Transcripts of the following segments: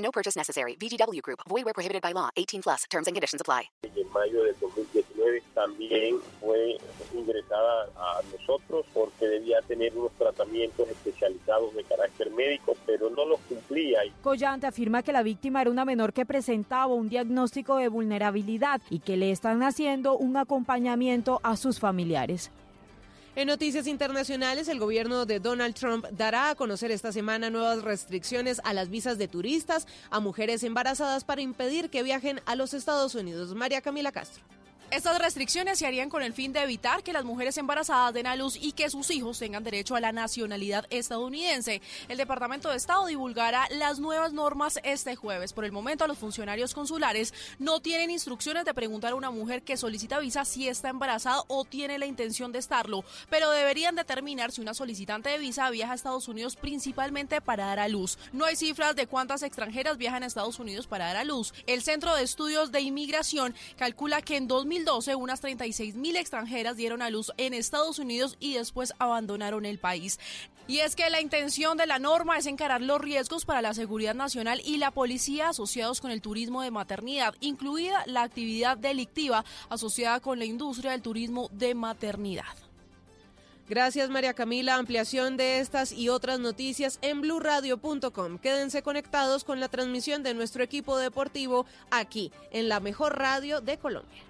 No purchase necessary. VGW Group. Void where prohibited by law. 18 plus. Terms and conditions apply. En mayo del 2019 también fue ingresada a nosotros porque debía tener unos tratamientos especializados de carácter médico, pero no los cumplía. Collante afirma que la víctima era una menor que presentaba un diagnóstico de vulnerabilidad y que le están haciendo un acompañamiento a sus familiares. En noticias internacionales, el gobierno de Donald Trump dará a conocer esta semana nuevas restricciones a las visas de turistas a mujeres embarazadas para impedir que viajen a los Estados Unidos. María Camila Castro. Estas restricciones se harían con el fin de evitar que las mujeres embarazadas den a luz y que sus hijos tengan derecho a la nacionalidad estadounidense. El Departamento de Estado divulgará las nuevas normas este jueves. Por el momento, los funcionarios consulares no tienen instrucciones de preguntar a una mujer que solicita visa si está embarazada o tiene la intención de estarlo, pero deberían determinar si una solicitante de visa viaja a Estados Unidos principalmente para dar a luz. No hay cifras de cuántas extranjeras viajan a Estados Unidos para dar a luz. El Centro de Estudios de Inmigración calcula que en 2000 2012, unas 36 mil extranjeras dieron a luz en Estados Unidos y después abandonaron el país. Y es que la intención de la norma es encarar los riesgos para la seguridad nacional y la policía asociados con el turismo de maternidad, incluida la actividad delictiva asociada con la industria del turismo de maternidad. Gracias María Camila. Ampliación de estas y otras noticias en blurradio.com. Quédense conectados con la transmisión de nuestro equipo deportivo aquí en la mejor radio de Colombia.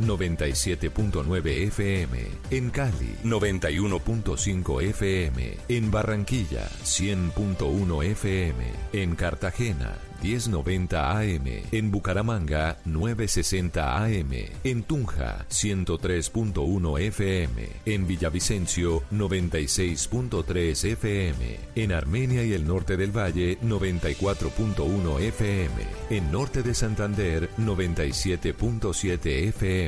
97.9 FM. En Cali, 91.5 FM. En Barranquilla, 100.1 FM. En Cartagena, 1090 AM, en Bucaramanga 960 AM, en Tunja 103.1 FM, en Villavicencio 96.3 FM, en Armenia y el norte del Valle 94.1 FM, en norte de Santander 97.7 FM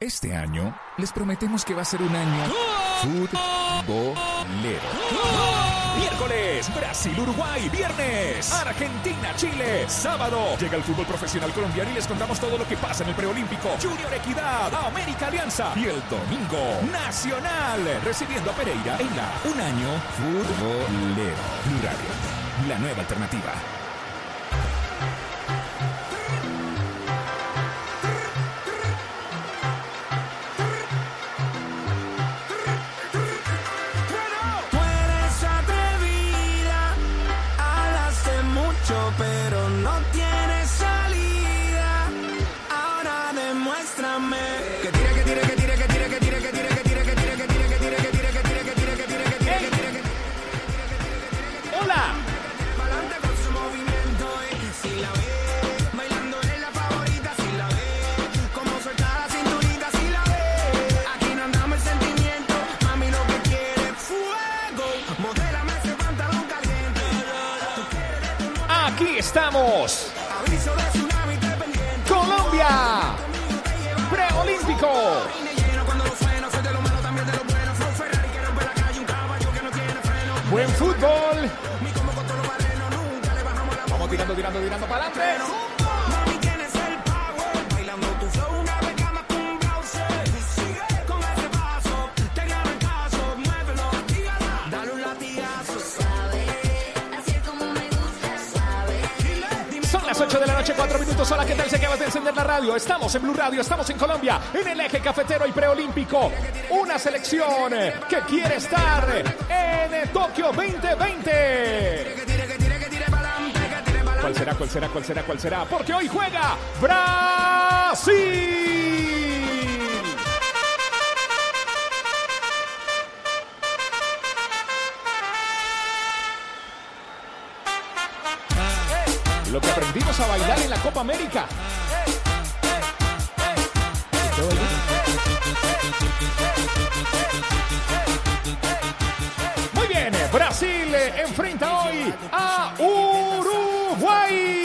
Este año les prometemos que va a ser un año futbolero. Miércoles, Brasil-Uruguay. Viernes, Argentina-Chile. Sábado, llega el fútbol profesional colombiano y les contamos todo lo que pasa en el preolímpico. Junior Equidad, América Alianza. Y el domingo, Nacional, recibiendo a Pereira en la Un Año Futbolero. Radio, la nueva alternativa. estamos. Colombia. Preolímpico. Buen fútbol. Vamos tirando, tirando, tirando para adelante. 8 de la noche, 4 minutos. Hola, ¿qué tal? Se acabas de encender la radio. Estamos en Blue Radio, estamos en Colombia, en el eje cafetero y preolímpico. Una selección que quiere estar en Tokio 2020. ¿Cuál será, cuál será, cuál será, cuál será? Porque hoy juega Brasil. América. Muy bien, Brasil enfrenta hoy a Uruguay.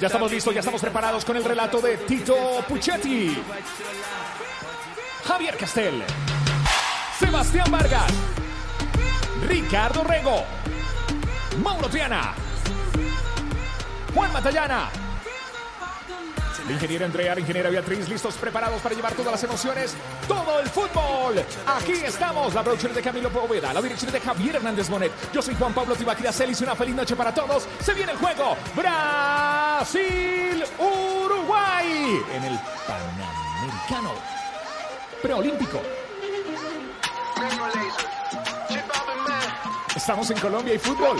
Ya estamos listos, ya estamos preparados con el relato de Tito Puchetti, Javier Castel, Sebastián Vargas, Ricardo Rego, Mauro Triana, Juan Matallana, la ingeniera Andrea, ingeniera Beatriz, listos, preparados para llevar todas las emociones, todo el fútbol. Aquí estamos, la producción de Camilo Poveda, la dirección de Javier Hernández Bonet. Yo soy Juan Pablo Tibaquira Celis, una feliz noche para todos. Se viene el juego Brasil-Uruguay en el Panamericano Preolímpico. Estamos en Colombia y fútbol.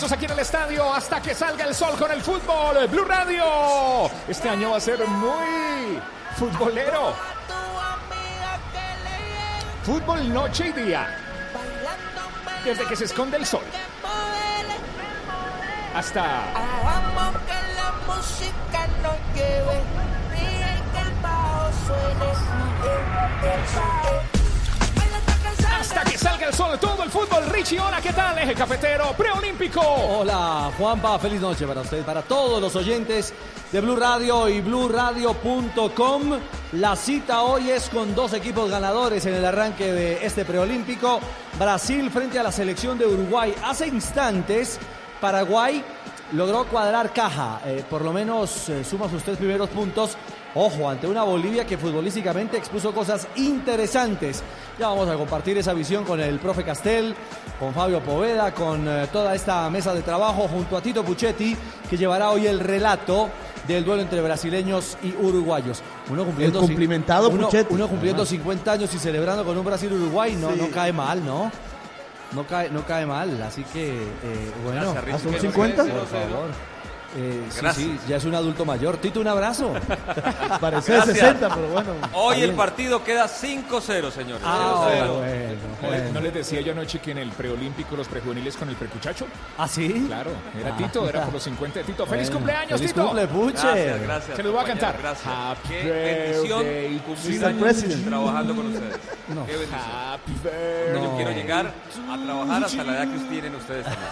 Aquí en el estadio hasta que salga el sol con el fútbol. Blue Radio. Este año va a ser muy futbolero. Fútbol noche y día. Desde que se esconde el sol. Hasta que el sol todo el fútbol. Richie, hola, ¿qué tal? Eje cafetero preolímpico. Hola Juanpa, feliz noche para usted, para todos los oyentes de Blue Radio y BlueRadio.com. La cita hoy es con dos equipos ganadores en el arranque de este preolímpico. Brasil frente a la selección de Uruguay. Hace instantes Paraguay logró cuadrar caja, eh, por lo menos eh, suma sus tres primeros puntos. Ojo, ante una Bolivia que futbolísticamente expuso cosas interesantes. Ya vamos a compartir esa visión con el profe Castel, con Fabio Poveda, con eh, toda esta mesa de trabajo junto a Tito Puchetti, que llevará hoy el relato del duelo entre brasileños y uruguayos. Uno cumpliendo, El cumplimentado uno, Puchetti. uno cumpliendo 50 años y celebrando con un Brasil-Uruguay, no, Sí. no cae mal, ¿no? No cae, no cae mal, así que, eh, bueno, Richie. ¿Ah, son 50? Por favor. Eh, sí, sí, ya es un adulto mayor. Tito, un abrazo. Parece de 60, pero bueno. Hoy el partido queda 5-0, señores. Ah, 0-0. bueno, ¿No, bueno. no les decía yo anoche que en el preolímpico los prejuveniles con el precuchacho? ¿Ah, sí? Claro, era Ah. Tito, era por los 50 de Tito. ¡Feliz cumpleaños, feliz Tito! cumple, Puche. Gracias, gracias. Se los voy a cantar. Gracias. Happy Qué bendición cumplir años President. trabajando con ustedes. No. Qué bendición. Happy birthday. Yo quiero llegar a trabajar hasta la edad que tienen ustedes también.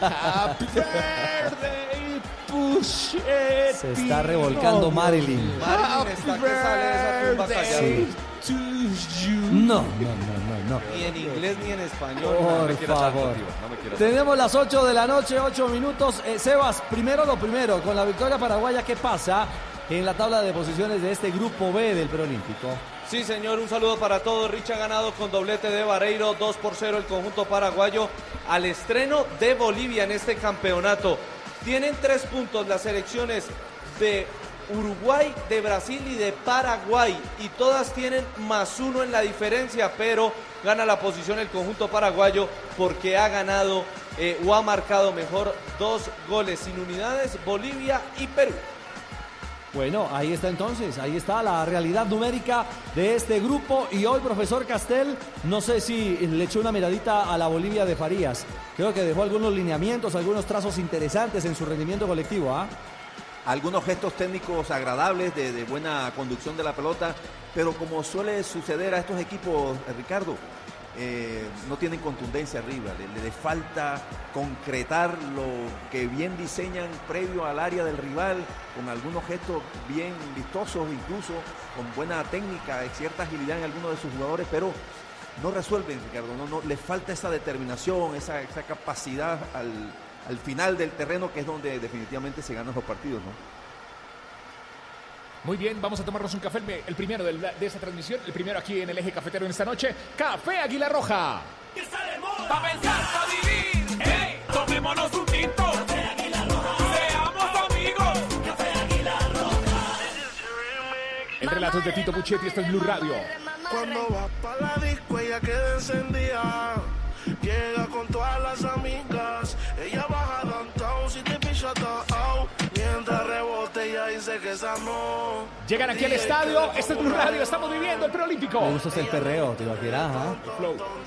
Happy birthday. Se está revolcando Marilyn. Happy está que sale de esa tumba. No, no, no, no, no. Ni en inglés ni en español. Por no me favor. no me hacer. Tenemos las 8 de la noche, 8 minutos. Eh, Sebas, primero lo primero, con la victoria paraguaya, ¿qué pasa en la tabla de posiciones de este grupo B del preolímpico? Sí, señor, un saludo para todos. Rich ha ganado con doblete de Vareiro, 2 por 0 el conjunto paraguayo al estreno de Bolivia en este campeonato. Tienen tres puntos las selecciones de Uruguay, de Brasil y de Paraguay. Y todas tienen más uno en la diferencia, pero gana la posición el conjunto paraguayo porque ha ganado eh, o ha marcado mejor dos goles sin unidades Bolivia y Perú. Bueno, ahí está entonces, ahí está la realidad numérica de este grupo y hoy profesor Castel, no sé si le echó una miradita a la Bolivia de Farías, creo que dejó algunos lineamientos, algunos trazos interesantes en su rendimiento colectivo, ¿ah? algunos gestos técnicos agradables de, buena conducción de la pelota, pero como suele suceder a estos equipos, Ricardo, eh, no tienen contundencia arriba, le, le falta concretar lo que bien diseñan previo al área del rival, con algunos gestos bien vistosos, incluso con buena técnica, cierta agilidad en algunos de sus jugadores, pero no resuelven, Ricardo, no, no, les falta esa determinación, esa, esa capacidad al, al final del terreno, que es donde definitivamente se ganan los partidos, ¿no? Muy bien, vamos a tomarnos un café, el primero del- de esta transmisión, el primero aquí en el eje cafetero en esta noche. Café Águila Roja. Pa' pensar, pa' vivir. ¡Ey! Tomémonos un tinto. Seamos amigos. El relato es de Tito Puchetti, esto es Blue Radio. Cuando va pa' la disco, ella queda encendida. Llega con todas las amigas. Ella baja downtown si te picha out. Mientras Llegan aquí al estadio, este es Blue Radio, estamos viviendo el preolímpico. Le gusta el perreo, Tibaquirá, ¿ah?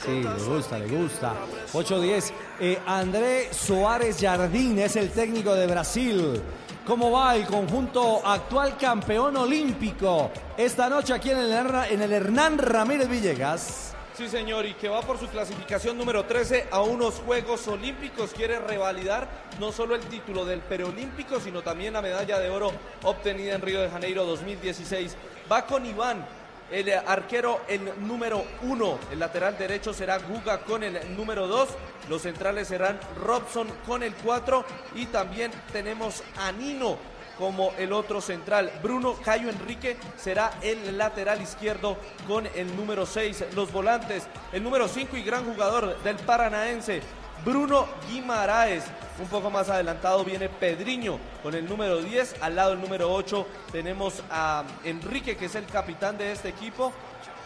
Sí, le gusta, le gusta. 8-10. Eh, André Suárez Jardín es el técnico de Brasil. ¿Cómo va el conjunto actual campeón olímpico? Esta noche aquí en el, Herna- en el Hernán Ramírez Villegas. Sí, señor, y que va por su clasificación número 13 a unos Juegos Olímpicos. Quiere revalidar no solo el título del preolímpico, sino también la medalla de oro obtenida en Río de Janeiro 2016. Va con Iván, el arquero, el número uno. El lateral derecho será Guga con el número 2. Los centrales serán Robson con el 4. Y también tenemos a Nino como el otro central. Bruno Cayo Enrique será el lateral izquierdo con el número 6. Los volantes, el número 5 y gran jugador del Paranaense, Bruno Guimaraes. Un poco más adelantado viene Pedriño con el número 10. Al lado del número 8 tenemos a Enrique, que es el capitán de este equipo.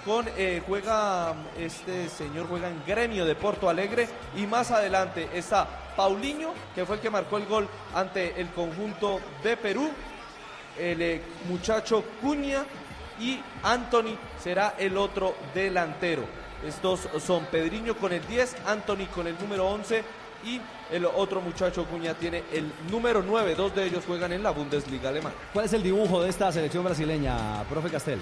Con, eh, juega este señor juega en gremio de Porto Alegre y más adelante está Paulinho que fue el que marcó el gol ante el conjunto de Perú el eh, muchacho Cuña y Anthony será el otro delantero. Estos son Pedriño con el 10, Anthony con el número 11 y el otro muchacho Cuña tiene el número 9. Dos de ellos juegan en la Bundesliga alemana. ¿Cuál es el dibujo de esta selección brasileña, profe Castel?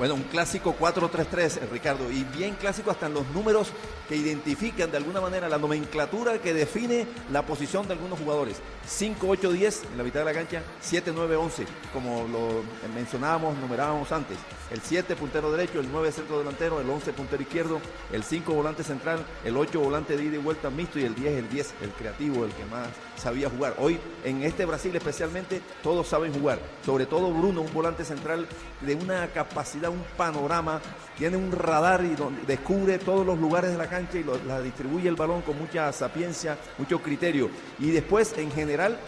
Bueno, un clásico 4-3-3, eh, Ricardo, y bien clásico hasta en los números que identifican de alguna manera la nomenclatura que define la posición de algunos jugadores. 5-8-10 en la mitad de la cancha, 7-9-11, como lo mencionábamos, numerábamos antes. El 7 puntero derecho, el 9 centro delantero, el 11 puntero izquierdo, el 5 volante central, el 8 volante de ida y vuelta mixto y el 10 el 10, el creativo, el que más sabía jugar. Hoy en este Brasil especialmente todos saben jugar, sobre todo Bruno, un volante central de una capacidad, un panorama, tiene un radar y donde descubre todos los lugares de la cancha y lo- la distribuye el balón con mucha sapiencia, mucho criterio. Y después en general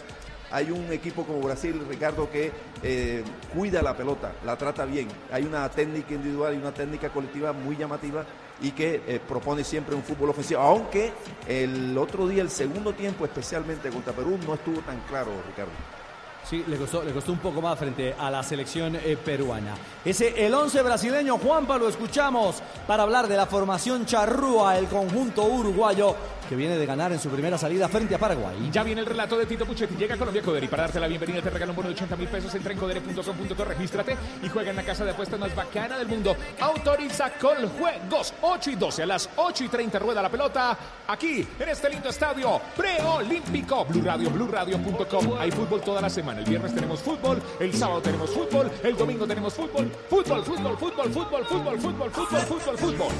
hay un equipo como Brasil, Ricardo, que eh, cuida la pelota, la trata bien. Hay una técnica individual y una técnica colectiva muy llamativa y que eh, propone siempre un fútbol ofensivo. Aunque el otro día, el segundo tiempo, especialmente contra Perú, no estuvo tan claro, Ricardo. Sí, le costó, le costó un poco más frente a la selección eh, peruana. Ese, el 11 brasileño, Juanpa, lo escuchamos para hablar de la formación charrúa, el conjunto uruguayo que viene de ganar en su primera salida frente a Paraguay. Ya viene el relato de Tito Puchetti. Llega a Colombia Codere y para darte la bienvenida te regala un bono de 80 mil pesos. Entra en codere.com.co, regístrate y juega en la casa de apuestas más bacana del mundo. Autoriza con juegos 8 y 12 a las 8 y 30 rueda la pelota. Aquí, en este lindo estadio preolímpico. Blue Radio, BlueRadio.com. Hay fútbol toda la semana. El viernes tenemos fútbol, el sábado tenemos fútbol, el domingo tenemos fútbol. Fútbol, fútbol, fútbol, fútbol, fútbol, fútbol, fútbol, fútbol, fútbol.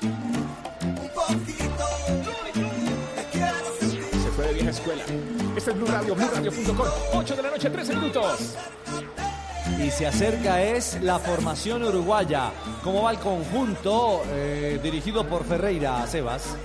Se vieja escuela. Este es Blue Radio, BlueRadio.com. 8 de la noche, 13 minutos. Y se acerca es la formación uruguaya. ¿Cómo va el conjunto eh, dirigido por Ferreira, Sebas?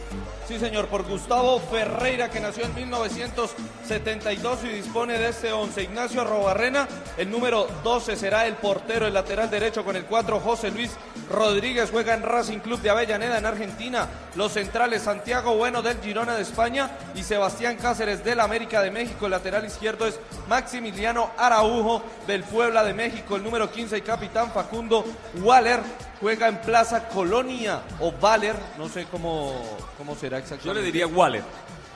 Sí, señor, por Gustavo Ferreira, que nació en 1972 y dispone de este 11. Ignacio Arrobarrena, el número 12 será el portero, el lateral derecho con el 4. José Luis Rodríguez juega en Racing Club de Avellaneda, en Argentina. Los centrales, Santiago Bueno del Girona de España y Sebastián Cáceres del América de México. El lateral izquierdo es Maximiliano Araujo del Puebla de México. El número 15 y capitán Facundo Waller juega en Plaza Colonia o Valer, no sé cómo, cómo será exactamente. Yo le diría Waller.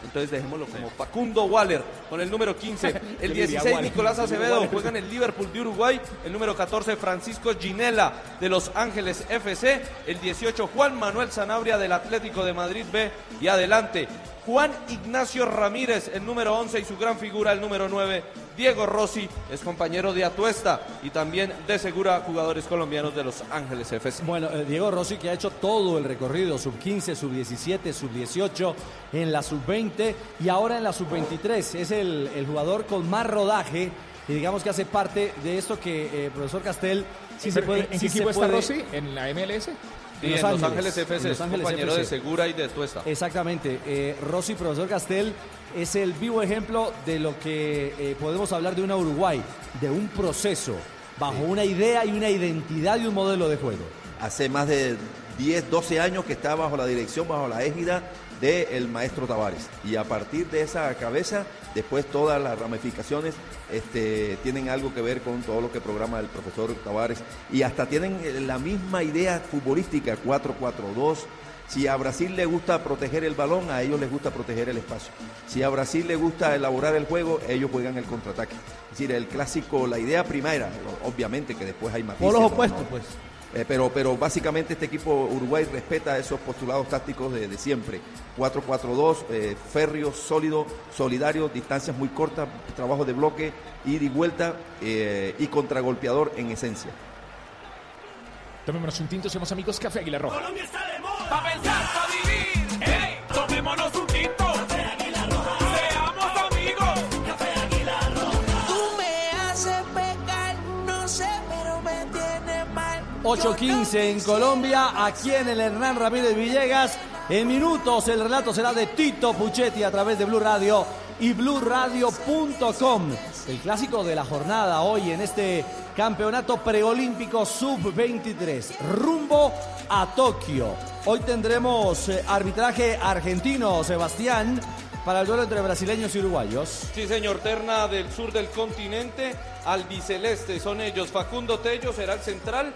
Entonces dejémoslo como Facundo Waller con el número 15. Yo El le diría 16 Waller. Nicolás Acevedo juega en el Liverpool de Uruguay. El número 14 Francisco Ginela de Los Ángeles FC. El 18 Juan Manuel Sanabria del Atlético de Madrid B. Y adelante Juan Ignacio Ramírez, el número 11 y su gran figura, el número 9. Diego Rossi es compañero de Atuesta y también de Segura, jugadores colombianos de Los Ángeles FC. Bueno, eh, Diego Rossi que ha hecho todo el recorrido, sub 15, sub 17, sub 18, en la sub 20 y ahora en la sub 23. Es el, el jugador con más rodaje y digamos que hace parte de esto que eh, profesor Castel sí se puede. ¿En en sí qué se equipo está puede- Rossi? ¿En la MLS? Y en Los Ángeles FC, en Los Ángeles compañero de. Segura y de Tuesta. Exactamente. Eh, Rossi, profesor Castel, es el vivo ejemplo de lo que eh, podemos hablar de una Uruguay, de un proceso, bajo una idea y una identidad y un modelo de juego. Hace más de 10, 12 años que está bajo la dirección, bajo la égida del maestro Tavares. Y a partir de esa cabeza, después todas las ramificaciones este, tienen algo que ver con todo lo que programa el profesor Tavares. Y hasta tienen eh, la misma idea futbolística, 4-4-2. Si a Brasil le gusta proteger el balón, a ellos les gusta proteger el espacio. Si a Brasil le gusta elaborar el juego, ellos juegan el contraataque. Es decir, el clásico, la idea primera, obviamente que después hay matices. Polos ¿no? opuestos, No. pues. Eh, pero, pero básicamente este equipo Uruguay respeta esos postulados tácticos de, de siempre. 4-4-2, eh, férreo, sólido, solidario, distancias muy cortas, trabajo de bloque, ida y vuelta eh, y contragolpeador en esencia. Tomémonos un tinto, somos amigos Café Águila Roja. Colombia está de moda. Pa' pensar, pa' vivir. 8.15 en Colombia, aquí en el Hernán Ramírez Villegas. En minutos el relato será de Tito Puchetti a través de Blue Radio y bluradio.com. El clásico de la jornada hoy en este campeonato preolímpico sub-23. Rumbo a Tokio. Hoy tendremos eh, arbitraje argentino, Sebastián, para el duelo entre brasileños y uruguayos. Sí, señor, terna del sur del continente, albiceleste, son ellos. Facundo Tello será el central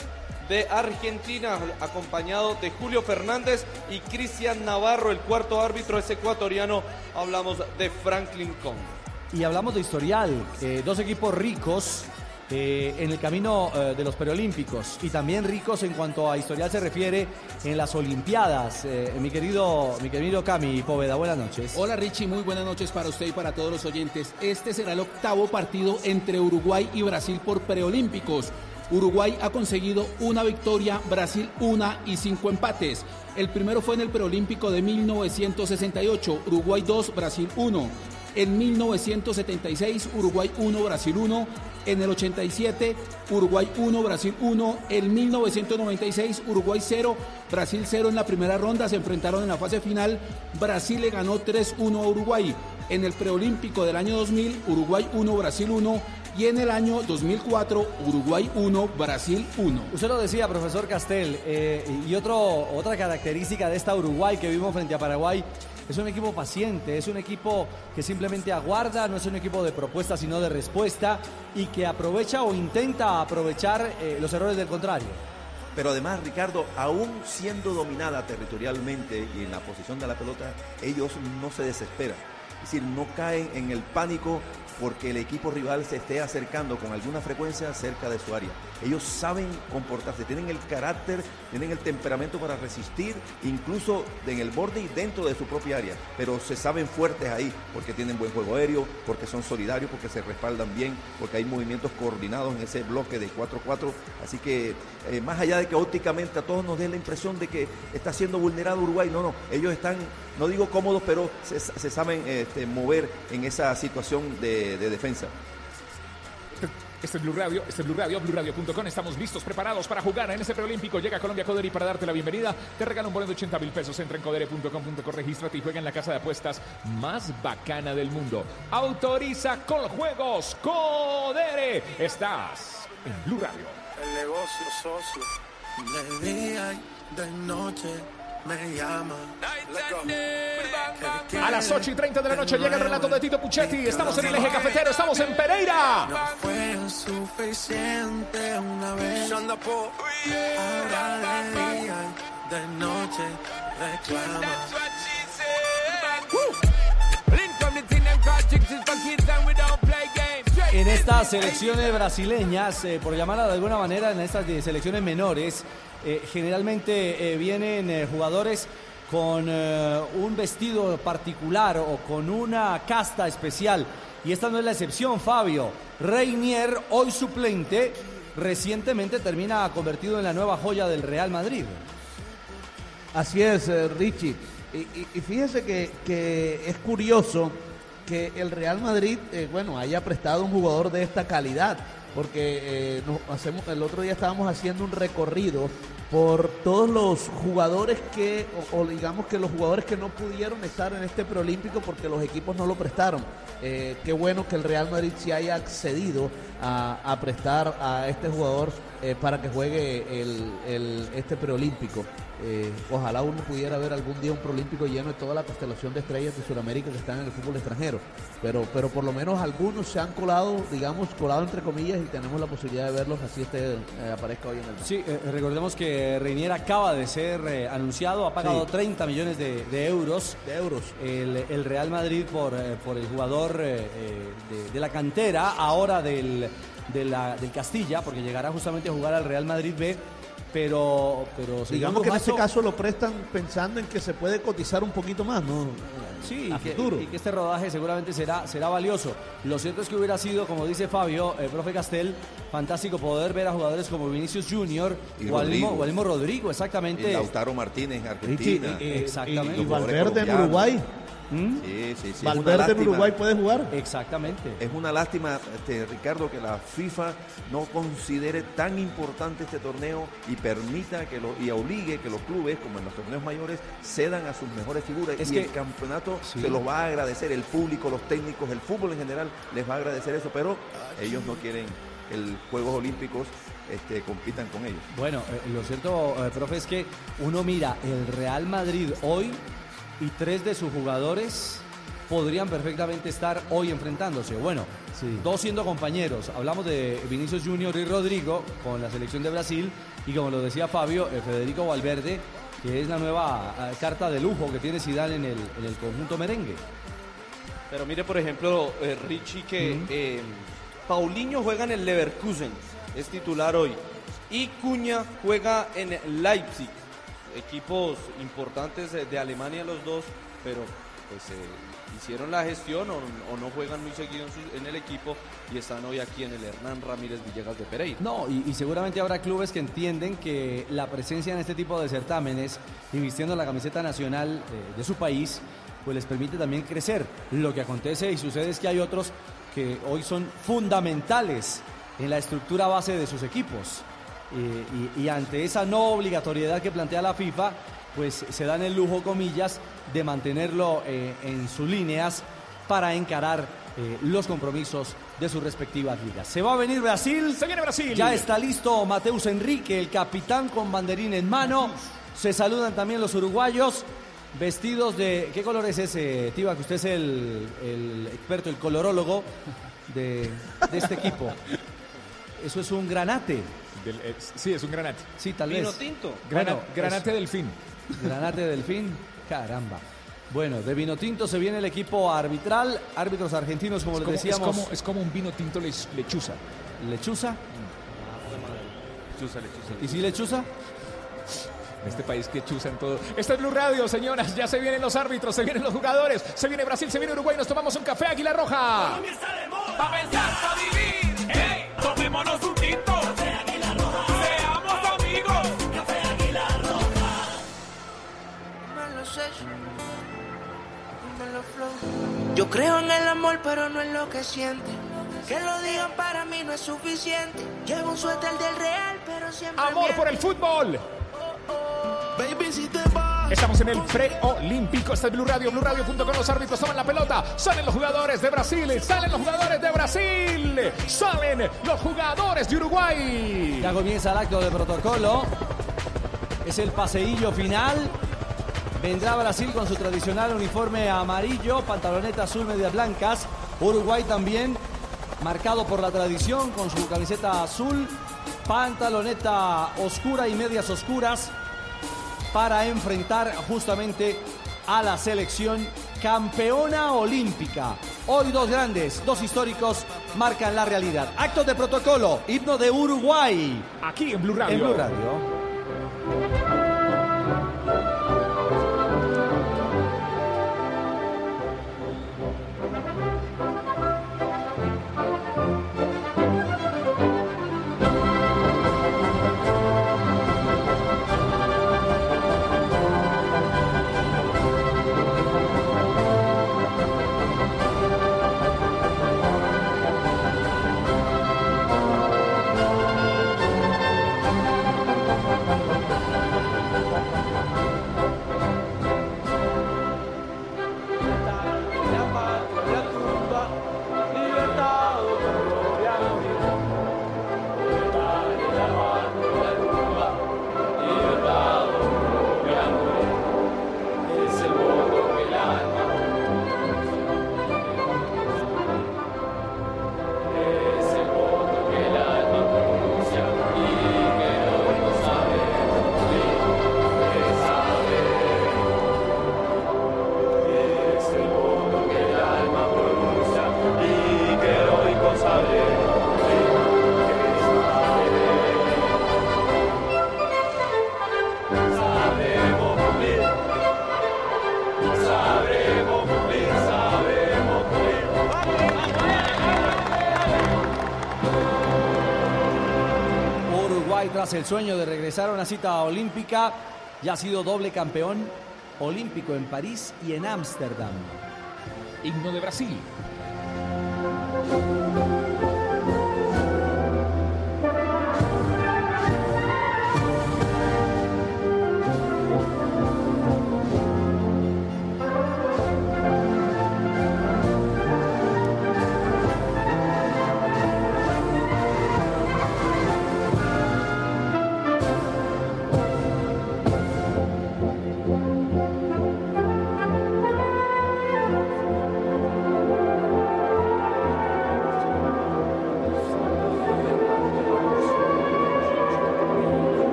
de Argentina, acompañado de Julio Fernández y Cristian Navarro, el cuarto árbitro es ecuatoriano. Hablamos de Franklin Kong. Y hablamos de historial, eh, dos equipos ricos eh, en el camino eh, de los preolímpicos y también ricos en cuanto a historial se refiere en las Olimpiadas. Eh, mi querido, mi querido Cami Poveda, buenas noches. Hola Richie, muy buenas noches para usted y para todos los oyentes. Este será el octavo partido entre Uruguay y Brasil por preolímpicos. Uruguay ha conseguido una victoria, Brasil una y cinco empates. El primero fue en el preolímpico de 1968, Uruguay 2, Brasil 1. En 1976, Uruguay 1, Brasil 1. En el 87, Uruguay 1, Brasil 1. En 1996, Uruguay 0, Brasil 0 en la primera ronda. Se enfrentaron en la fase final. Brasil le ganó 3-1 a Uruguay. En el preolímpico del año 2000, Uruguay 1, Brasil 1. Y en el año 2004, Uruguay 1, Brasil 1. Usted lo decía, profesor Castel, eh, y otro, otra característica de esta Uruguay que vimos frente a Paraguay es un equipo paciente, es un equipo que simplemente aguarda, no es un equipo de propuesta sino de respuesta y que aprovecha o intenta aprovechar eh, los errores del contrario. Pero además, Ricardo, aún siendo dominada territorialmente y en la posición de la pelota, ellos no se desesperan. Es decir, no caen en el pánico porque el equipo rival se esté acercando con alguna frecuencia cerca de su área. Ellos saben comportarse, tienen el carácter, tienen el temperamento para resistir, incluso en el borde y dentro de su propia área, pero se saben fuertes ahí porque tienen buen juego aéreo, porque son solidarios, porque se respaldan bien, porque hay movimientos coordinados en ese bloque de 4-4. Así que eh, más allá de que ópticamente a todos nos dé la impresión de que está siendo vulnerado Uruguay, no, no, ellos están, no digo cómodos, pero se, saben este, mover en esa situación de defensa. Este es Blue Radio, este es Blue Radio, BlueRadio.com. Estamos listos, preparados para jugar en ese preolímpico. Llega Colombia Codere y para darte la bienvenida te regala un bono de 80 mil pesos. Entra en codere.com.co, regístrate y juega en la casa de apuestas más bacana del mundo. Autoriza con juegos Codere. Estás en Blue Radio. El negocio socio. De día y de noche me llama. A las 8 y 30 de la noche llega el relato de Tito Puchetti. Estamos en el eje cafetero, estamos en Pereira. fue suficiente una vez. Ahora de día, de noche reclama. En estas selecciones brasileñas, eh, por llamarla de alguna manera, en estas selecciones menores, eh, generalmente eh, vienen jugadores con un vestido particular o con una casta especial. Y esta no es la excepción, Fabio. Reinier, hoy suplente, recientemente termina convertido en la nueva joya del Real Madrid. Así es, Richie. Y, y- fíjese que es curioso que el Real Madrid, eh, bueno, haya prestado un jugador de esta calidad, porque eh, nos hacemos, el otro día estábamos haciendo un recorrido por todos los jugadores que, o, digamos que los jugadores que no pudieron estar en este preolímpico porque los equipos no lo prestaron. Eh, qué bueno que el Real Madrid sí haya accedido a prestar a este jugador eh, para que juegue el, el- este preolímpico. Eh, ojalá uno pudiera ver algún día un preolímpico lleno de toda la constelación de estrellas de Sudamérica que están en el fútbol extranjero. Pero, pero por lo menos algunos se han colado, digamos, colado entre comillas y tenemos la posibilidad de verlos así este eh, aparezca hoy en el Sí, recordemos que Reinier acaba de ser anunciado, ha pagado Sí. 30 millones de, de euros. De euros. El, el Real Madrid por, por el jugador de, de la cantera, ahora del, de la- del Castilla, porque llegará justamente a jugar al Real Madrid B. Pero, pero Digamos que en este caso lo prestan pensando en que se puede cotizar un poquito más, ¿no? Sí, a y que, y que este rodaje seguramente será, será valioso. Lo cierto es que hubiera sido, como dice Fabio, el profe Castel, fantástico poder ver a jugadores como Vinicius Junior Y o al mismo, Rodrigo. Rodrigo, exactamente. Y Lautaro Martínez Argentina. y- y- Exactamente. y Valverde en colombianos. Uruguay. Sí, sí, sí. es una Valverde en lástima. Uruguay puede jugar. Exactamente. Es una lástima, este, Ricardo, que la FIFA no considere tan importante este torneo y permita que lo, y obligue que los clubes, como en los torneos mayores, cedan a sus mejores figuras. Es y que- el campeonato Sí. se los va a agradecer, el público, los técnicos, el fútbol en general les va a agradecer eso, pero ellos no quieren que los Juegos Olímpicos este, compitan con ellos. Bueno, eh, lo cierto, eh, profe, es que uno mira el Real Madrid hoy y tres de sus jugadores podrían perfectamente estar hoy enfrentándose. Bueno, dos siendo compañeros. Hablamos de Vinicius Junior y Rodrigo con la selección de Brasil y como lo decía Fabio, eh, Federico Valverde, que es la nueva eh, carta de lujo que tiene Zidane en el, en el conjunto merengue. Pero mire, por ejemplo, eh, Richie, que eh, Paulinho juega en el Leverkusen, es titular hoy. Y Cuña juega en Leipzig. Equipos importantes de, Alemania los dos, pero pues eh, hicieron la gestión o, no juegan muy seguido en, el equipo y están hoy aquí en el Hernán Ramírez Villegas de Pereira. No, y, y seguramente habrá clubes que entienden que la presencia en este tipo de certámenes y vistiendo la camiseta nacional eh, de su país, pues les permite también crecer. Lo que acontece y sucede es que hay otros que hoy son fundamentales en la estructura base de sus equipos. Eh, y, y ante esa no obligatoriedad que plantea la FIFA, pues se dan el lujo, comillas, de mantenerlo eh, en sus líneas para encarar eh, los compromisos de sus respectivas ligas. Se va a venir Brasil. Se viene Brasil. Ya está listo Mateus Enrique, el capitán con banderín en mano. Se saludan también los uruguayos. Vestidos de. ¿Qué color es ese, Tiba? Que usted es el, el experto, el colorólogo de, de este equipo. Eso es un granate. Del- eh, sí, es un granate. Sí, tal Vino vez. tinto. Grana- Bueno, granate eso. del fin. Granate del fin. Caramba. Bueno, de vino tinto se viene el equipo arbitral. Árbitros argentinos, como Es les como, es, decíamos. como, es como un vino tinto lech- lechuza. Lechuza. Chusa, lechuza. ¿Y si lechuza? En este país que chuzan todo. Este es Blue Radio, señoras. Ya se vienen los árbitros, se vienen los jugadores. Se viene Brasil, se viene Uruguay. Nos tomamos un café Águila Roja. Pa' pensar, pa' vivir. Yo creo en el amor, pero no en lo que siente. Que lo digan para mí no es suficiente. Llevo un suéter del real, pero siempre. Amor por el fútbol. Baby, si te vas. Estamos en el preolímpico. Este es Blue Radio, BlueRadio.com. Los árbitros toman la pelota. Salen los jugadores de Brasil. Salen los jugadores de Brasil. Salen los jugadores de Uruguay. Ya comienza el acto de protocolo. Es el paseillo final. Vendrá Brasil con su tradicional uniforme amarillo, pantaloneta azul, medias blancas. Uruguay también, marcado por la tradición, con su camiseta azul, pantaloneta oscura y medias oscuras, para enfrentar justamente a la selección campeona olímpica. Hoy dos grandes, dos históricos marcan la realidad. Actos de protocolo, himno de Uruguay. Aquí en Blue Radio. En Blue Radio. El sueño de regresar a una cita olímpica, ya ha sido doble campeón olímpico en París y en Ámsterdam. Himno de Brasil.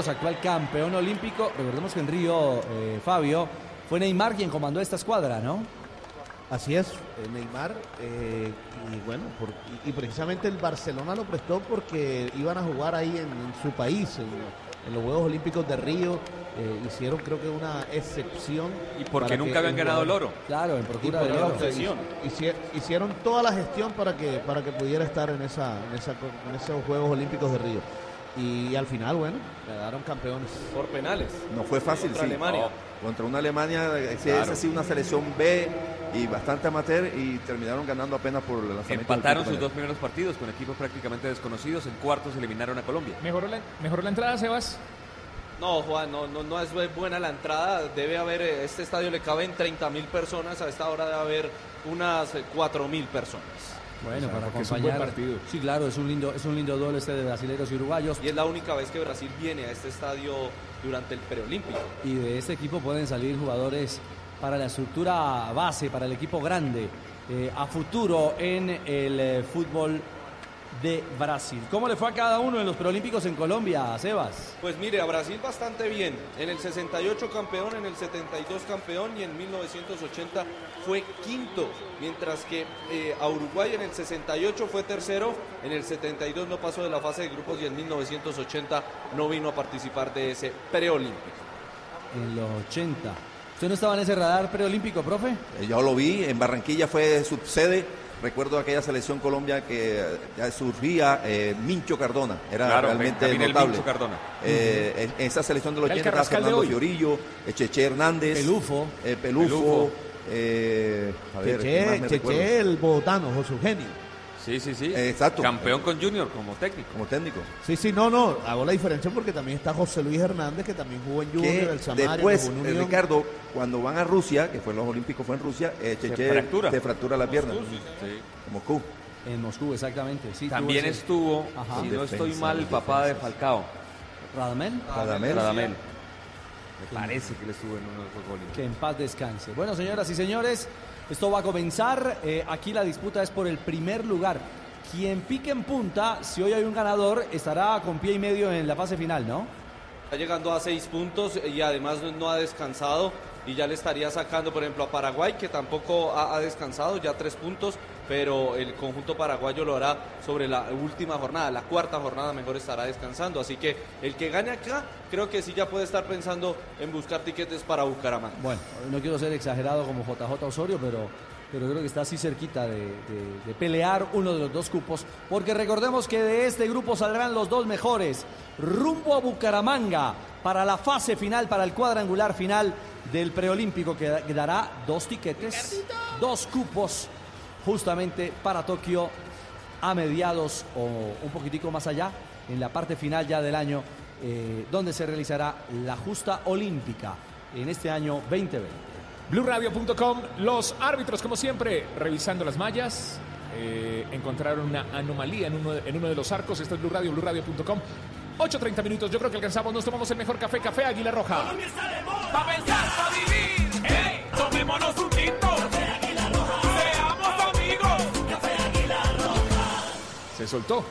Actual campeón olímpico. Recordemos que en Río, eh, Fabio, fue Neymar quien comandó esta escuadra, ¿no? Así es, eh, Neymar, eh, y bueno, por- y, y precisamente el Barcelona lo prestó porque iban a jugar ahí en, en su país, en, en los Juegos Olímpicos de Río, eh, hicieron creo que una excepción. Y porque nunca habían el ganado el oro. Claro, en y procura de eso oro. hici- hici- hicieron toda la gestión para que para que pudiera estar en esa en, esa, en esos Juegos Olímpicos de Río. Y al final, bueno, quedaron campeones. Por penales. No fue fácil, Contra sí. Alemania. Contra una Alemania, eh, Claro. esa sí, una selección B y bastante amateur y terminaron ganando apenas por del Empataron sus dos primeros partidos con equipos prácticamente desconocidos. En cuartos eliminaron a Colombia. ¿Mejoró la, mejoró la entrada, Sebas? No, Juan, no, no, no es buena la entrada. Debe haber, eh, este estadio le caben 30 mil personas. A esta hora debe haber unas 4 mil personas. Bueno, O sea, para porque es un buen acompañar. partido. Sí, claro, es un lindo, es un lindo duelo este de brasileros y uruguayos. Y es la única vez que Brasil viene a este estadio durante el preolímpico. Y de este equipo pueden salir jugadores para la estructura base, para el equipo grande, eh, a futuro en el eh, fútbol de Brasil. ¿Cómo le fue a cada uno en los preolímpicos en Colombia, Sebas? Pues mire, a Brasil bastante bien. En el 68 campeón, en el 72 campeón y en 1980 fue quinto. Mientras que eh, a Uruguay en el 68 fue tercero, en el 72 no pasó de la fase de grupos y en 1980 no vino a participar de ese preolímpico. En los 80. ¿Usted no estaba en ese radar preolímpico, profe? Eh, Yo lo vi, en Barranquilla fue subsede Recuerdo aquella selección Colombia que eh, ya surgía eh, Mincho Cardona, era Claro, realmente notable. Mincho Cardona. Eh, en esa selección de los El 80 estaba Fernando. Fiorillo, eh, Cheche Hernández, Pelufo. eh, Pelufo, Pelufo. eh, a ver, ¿quién más Cheche, Cheche, el bogotano, José Eugenio. Sí, sí, sí. Eh, exacto. Campeón con Junior como técnico. Como técnico. Sí, sí, no, no, hago la diferencia porque también está José Luis Hernández, que también jugó en Junior, el Samario, después, en eh, Unión. Ricardo, cuando van a Rusia, que fue en los Olímpicos, fue en Rusia, eh, Cheche fractura. se fractura la pierna. Sí. Moscú. En Moscú, exactamente. Sí, También estuvo, Ajá. si no estoy mal, el papá de. Falcao. Radamel. Radamel. Radamel. Me parece que él estuvo en uno de esos goles. Que en paz descanse. Bueno, señoras y señores, esto va a comenzar. Eh, aquí la disputa es por el primer lugar. Quien pique en punta, si hoy hay un ganador, estará con pie y medio en la fase final, ¿no? Está llegando a seis puntos y además no- ha descansado y ya le estaría sacando, por ejemplo, a Paraguay, que tampoco ha descansado, ya tres puntos, pero el conjunto paraguayo lo hará sobre la última jornada, la cuarta jornada mejor estará descansando. Así que el que gane acá, creo que sí ya puede estar pensando en buscar tiquetes para Bucaramanga. Bueno, no quiero ser exagerado como JJ Osorio, pero, pero creo que está así cerquita de, de- de pelear uno de los dos cupos, porque recordemos que de este grupo saldrán los dos mejores, rumbo a Bucaramanga para la fase final, para el cuadrangular final del preolímpico, que dará dos tiquetes, dos cupos justamente para Tokio a mediados o un poquitico más allá, en la parte final ya del año, eh, donde se realizará la justa olímpica en este año 2020. BlueRadio.com, los árbitros, como siempre, revisando las mallas. eh, encontraron una anomalía en uno, de, en uno de los arcos. Esto es Blue Radio, BlueRadio.com. 8.30 minutos, yo creo que alcanzamos. Nos tomamos el mejor café, Café Águila Roja. Pa' pensar, pa' vivir. ¡Hey! Tomémonos un tinto. Se soltó.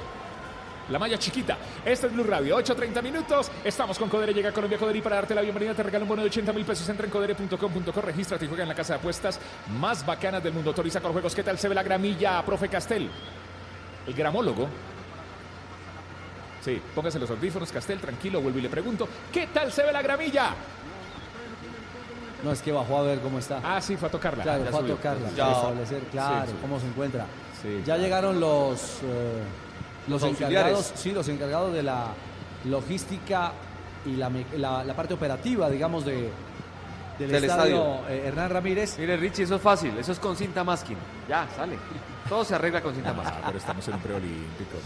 La malla chiquita. Este es Blue Radio, 8.30 minutos. Estamos con Codere. Llega Colombia Codere y para darte la bienvenida te regalo un bono de 80 mil pesos. Entra en codere.com.co, regístrate y juega en la casa de apuestas más bacanas del mundo. Autoriza con juegos. ¿Qué tal se ve la gramilla, profe Castel? El gramólogo. Sí, póngase los audífonos, Castel, tranquilo, vuelvo y le pregunto, ¿qué tal se ve la gramilla? No, es que bajó a ver cómo está. Ah, sí, fue a tocarla. Claro, fue a tocarla, Ya. establecer, claro, sí. cómo se encuentra. Sí, ya claro. llegaron los, eh, los, encargados, sí, los encargados de la logística y la, me- la- la parte operativa, digamos, de, del, Del estadio, estadio. eh, Hernán Ramírez. Mire, Richie, eso es fácil. Eso es con cinta masking. Ya, sale. Todo se arregla con cinta masking. Ah, pero estamos en un preolímpico.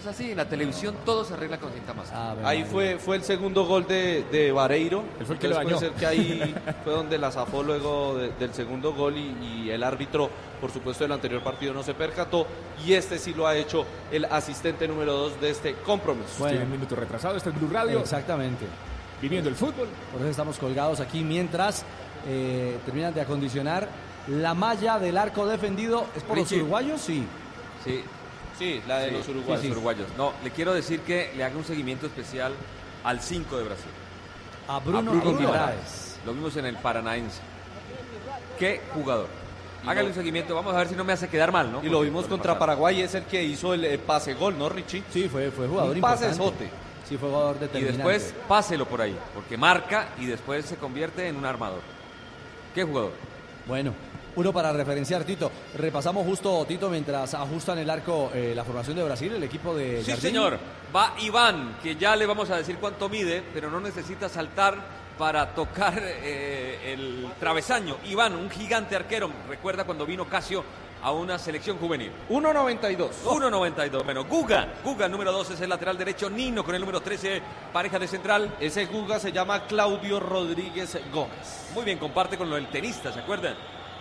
Es así. En la televisión todo se arregla con cinta masking. Ahí fue, fue el segundo gol de, de Vareiro. Él fue el que lo Entonces puede bañó. ser que ahí fue donde la zafó luego de- del segundo gol y, y el árbitro, por supuesto, del anterior partido no se percató. Y este sí lo ha hecho el asistente número dos de este compromiso. Tiene un minuto retrasado, este es Blue Radio. Exactamente. Viviendo el fútbol. Por eso estamos colgados aquí mientras eh, terminan de acondicionar la malla del arco defendido. ¿Es por Richie. los uruguayos? Sí. Sí. Sí, la de Sí, los uruguayos. No, le quiero decir que le haga un seguimiento especial al 5 de Brasil. A Bruno, Guimaraes. Lo vimos en el Paranaense. Qué jugador. Hágale un seguimiento, vamos a ver si no me hace quedar mal, ¿no? Y lo vimos contra Paraguay, es el que hizo el, eh, pase gol, ¿no, Richie? Sí, fue, fue jugador Un importante. pasesote. Sí, fue jugador Y determinante. después páselo por ahí, porque marca y después se convierte en un armador. ¿Qué jugador? Bueno, uno para referenciar, Tito. Repasamos justo, Tito, mientras ajustan el arco eh, la formación de Brasil, el equipo de Sí, Jardín. señor. Va Iván, que ya le vamos a decir cuánto mide, pero no necesita saltar para tocar eh, el travesaño. Iván, un gigante arquero. Recuerda cuando vino Casio a una selección juvenil. 1.92. 1.92. Bueno, Guga. Guga, número 2 es el lateral derecho. Nino con el número 13, pareja de central. Ese Guga se llama Claudio Rodríguez Gómez. Muy bien, comparte con lo del tenista, ¿se acuerdan?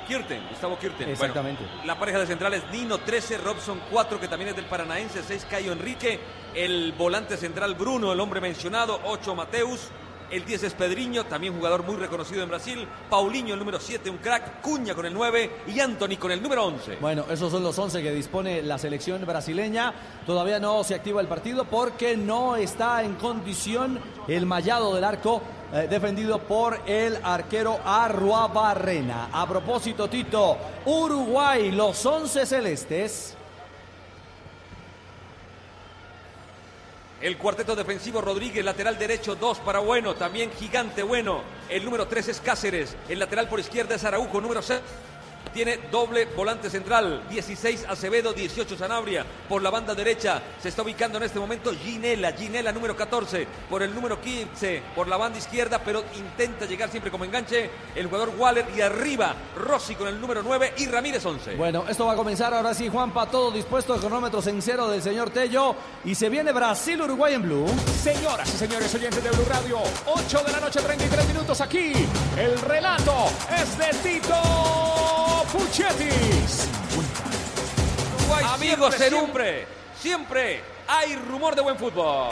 Kirten, Gustavo Kirten. Bueno, Exactamente. la pareja de centrales, Nino 13, Robson 4, que también es del Paranaense, 6, Cayo Enrique, el volante central Bruno, el hombre mencionado, 8, Mateus, el 10 es Pedriño, también jugador muy reconocido en Brasil, Paulinho, el número 7, un crack, Cuña con el 9 y Anthony con el número 11. Bueno, esos son los 11 que dispone la selección brasileña. Todavía no se activa el partido porque no está en condición el mallado del arco eh, defendido por el arquero Arruabarrena. A propósito, Tito, Uruguay, los 11 celestes. El cuarteto defensivo Rodríguez, lateral derecho 2 para Bueno, también gigante Bueno. El número 3 es Cáceres, el lateral por izquierda es Araujo, número 6. Tiene doble volante central, 16 Acevedo, 18 Sanabria. Por la banda derecha se está ubicando en este momento Ginela, Ginela número 14, por el número 15, por la banda izquierda, pero intenta llegar siempre como enganche el jugador Waller y arriba Rossi con el número 9 y Ramírez 11. Bueno, esto va a comenzar ahora sí, Juanpa, todo dispuesto, cronómetros en cero del señor Tello y se viene Brasil-Uruguay en Blue. Señoras y señores oyentes de Blue Radio, 8 de la noche, 33 minutos aquí. El relato es de Tito Puchetti. Amigos, siempre hay rumor de buen fútbol.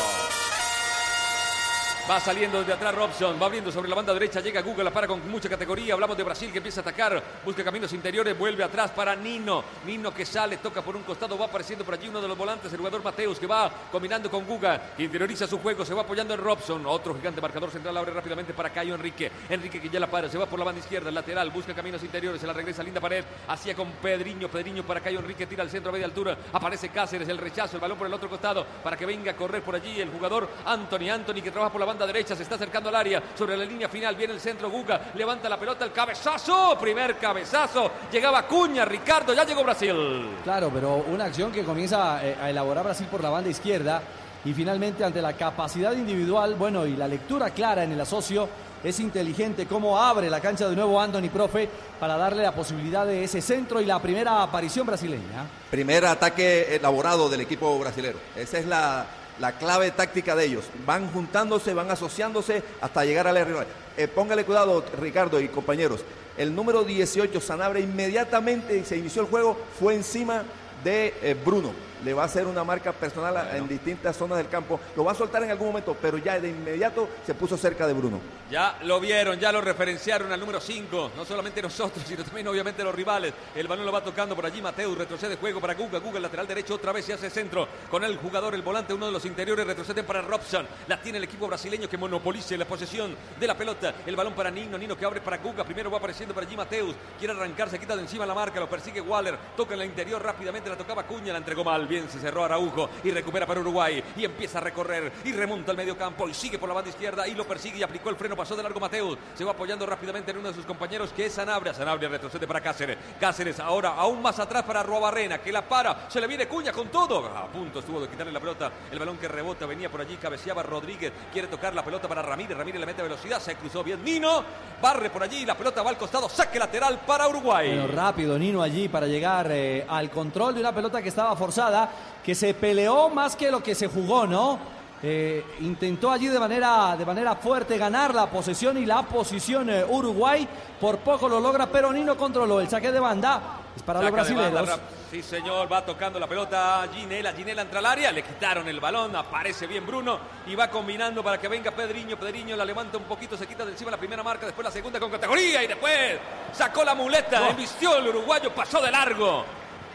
Va saliendo desde atrás Robson, va abriendo sobre la banda derecha, llega Google, la para con mucha categoría. Hablamos de Brasil que empieza a atacar, busca caminos interiores, vuelve atrás para Nino. Nino que sale, toca por un costado, va apareciendo por allí uno de los volantes, el jugador Mateus que va combinando con Guga, interioriza su juego, se va apoyando en Robson. Otro gigante marcador central abre rápidamente para Cayo Enrique. Enrique que ya la para, se va por la banda izquierda, lateral, busca caminos interiores, se la regresa linda pared, hacia con Pedriño, Pedriño para Cayo Enrique, tira al centro a media altura, aparece Cáceres, el rechazo, el balón por el otro costado para que venga a correr por allí el jugador Anthony, Anthony que trabaja por la banda derecha, se está acercando al área, sobre la línea final viene el centro Guga, levanta la pelota, el cabezazo, primer cabezazo, llegaba Cuña, Ricardo, ya llegó Brasil. Claro, pero una acción que comienza eh, a elaborar Brasil por la banda izquierda y finalmente ante la capacidad individual, bueno, y la lectura clara en el asocio, es inteligente cómo abre la cancha de nuevo Anthony Profe para darle la posibilidad de ese centro y la primera aparición brasileña. Primer ataque elaborado del equipo brasilero. Esa es la, la clave táctica de ellos. Van juntándose, van asociándose hasta llegar al rival. Eh, póngale cuidado, Ricardo y compañeros. El número 18, Sanabria, inmediatamente se inició el juego, fue encima de eh, Bruno. Le va a hacer una marca personal en distintas zonas del campo. Lo va a soltar en algún momento, pero ya de inmediato se puso cerca de Bruno. Ya lo vieron, ya lo referenciaron al número 5. No solamente nosotros, sino también obviamente los rivales. El balón lo va tocando por allí Mateus, retrocede juego para Guga. Guga, el lateral derecho, otra vez se hace centro. Con el jugador, el volante, uno de los interiores, retroceden para Robson. La tiene el equipo brasileño que monopoliza la posesión de la pelota. El balón para Nino, Nino que abre para Guga. Primero va apareciendo por allí Mateus. Quiere arrancarse, quita de encima la marca, lo persigue Waller. Toca en la interior rápidamente, la tocaba Cuña, la entregó mal. Bien, se cerró Araujo y recupera para Uruguay. Y empieza a recorrer y remonta al medio campo y sigue por la banda izquierda y lo persigue y aplicó el freno. Pasó de largo Mateus. Se va apoyando rápidamente en uno de sus compañeros que es Sanabria. Sanabria retrocede para Cáceres. Cáceres ahora aún más atrás para Ruabarrena que la para. Se le viene Cuña con todo. A punto estuvo de quitarle la pelota. El balón que rebota venía por allí. Cabeceaba Rodríguez. Quiere tocar la pelota para Ramírez. Ramírez le mete velocidad. Se cruzó bien. Nino barre por allí. La pelota va al costado. Saque lateral para Uruguay. Bueno, rápido Nino allí para llegar eh, al control de una pelota que estaba forzada, que se peleó más que lo que se jugó, ¿no? Eh, intentó allí de manera, de manera fuerte ganar la posesión y la posición eh, Uruguay. Por poco lo logra, pero Nino controló el saque de banda. Es para los Saca brasileños. Sí, señor, va tocando la pelota Ginela. Ginela entra al área, le quitaron el balón, aparece bien Bruno y va combinando para que venga Pedriño. Pedriño la levanta un poquito, se quita de encima la primera marca, después la segunda con categoría y después sacó la muleta, embistió el uruguayo, pasó de largo.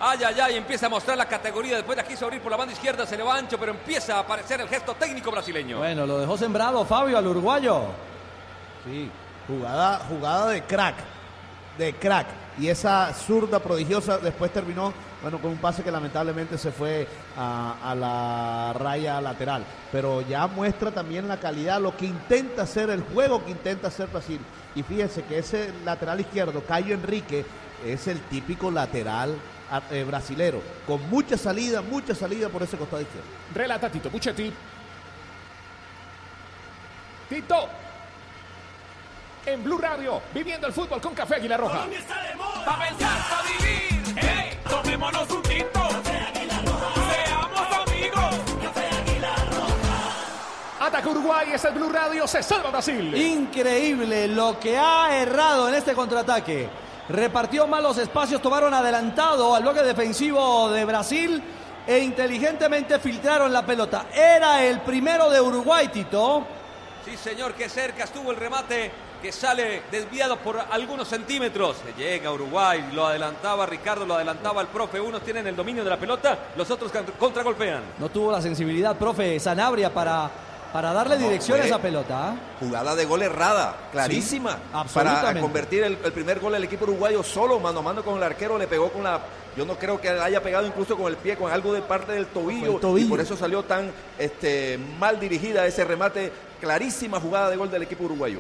Ay, ay, ay, empieza a mostrar la categoría. Después la quiso abrir por la banda izquierda, se le va ancho, pero empieza a aparecer el gesto técnico brasileño. Bueno, lo dejó sembrado Fabio al uruguayo. Sí, jugada, jugada de crack, de crack. Y esa zurda prodigiosa después terminó, bueno, con un pase que lamentablemente se fue a, a la raya lateral. Pero ya muestra también la calidad, lo que intenta hacer, el juego que intenta hacer Brasil. Y fíjense que ese lateral izquierdo, Cayo Enrique, es el típico lateral eh, brasilero, con mucha salida, mucha salida por ese costado izquierdo. Relata Tito Puchetti. Tito. En Blue Radio, viviendo el fútbol con Café Águila Roja. Pa' pensar, pa' vivir. Hey, tomémonos un tinto. Ataca Uruguay, es el Blue Radio, se salva Brasil. Increíble lo que ha errado en este contraataque. Repartió mal los espacios, tomaron adelantado al bloque defensivo de Brasil e inteligentemente filtraron la pelota. Era el primero de Uruguay, Tito. Sí, señor, que cerca estuvo el remate que sale desviado por algunos centímetros. Llega Uruguay, lo adelantaba Ricardo, lo adelantaba el profe. Unos tienen el dominio de la pelota, los otros contragolpean. No tuvo la sensibilidad, profe Sanabria, para, para darle No, dirección a esa pelota. ¿ah? Jugada de gol errada, clarísima. Sí, para convertir el, el primer gol del equipo uruguayo solo, mano a mano con el arquero, le pegó con la. Yo no creo que haya pegado incluso con el pie, con algo de parte del tobillo. el tobillo. Y por eso salió tan este, mal dirigida ese remate. Clarísima jugada de gol del equipo uruguayo.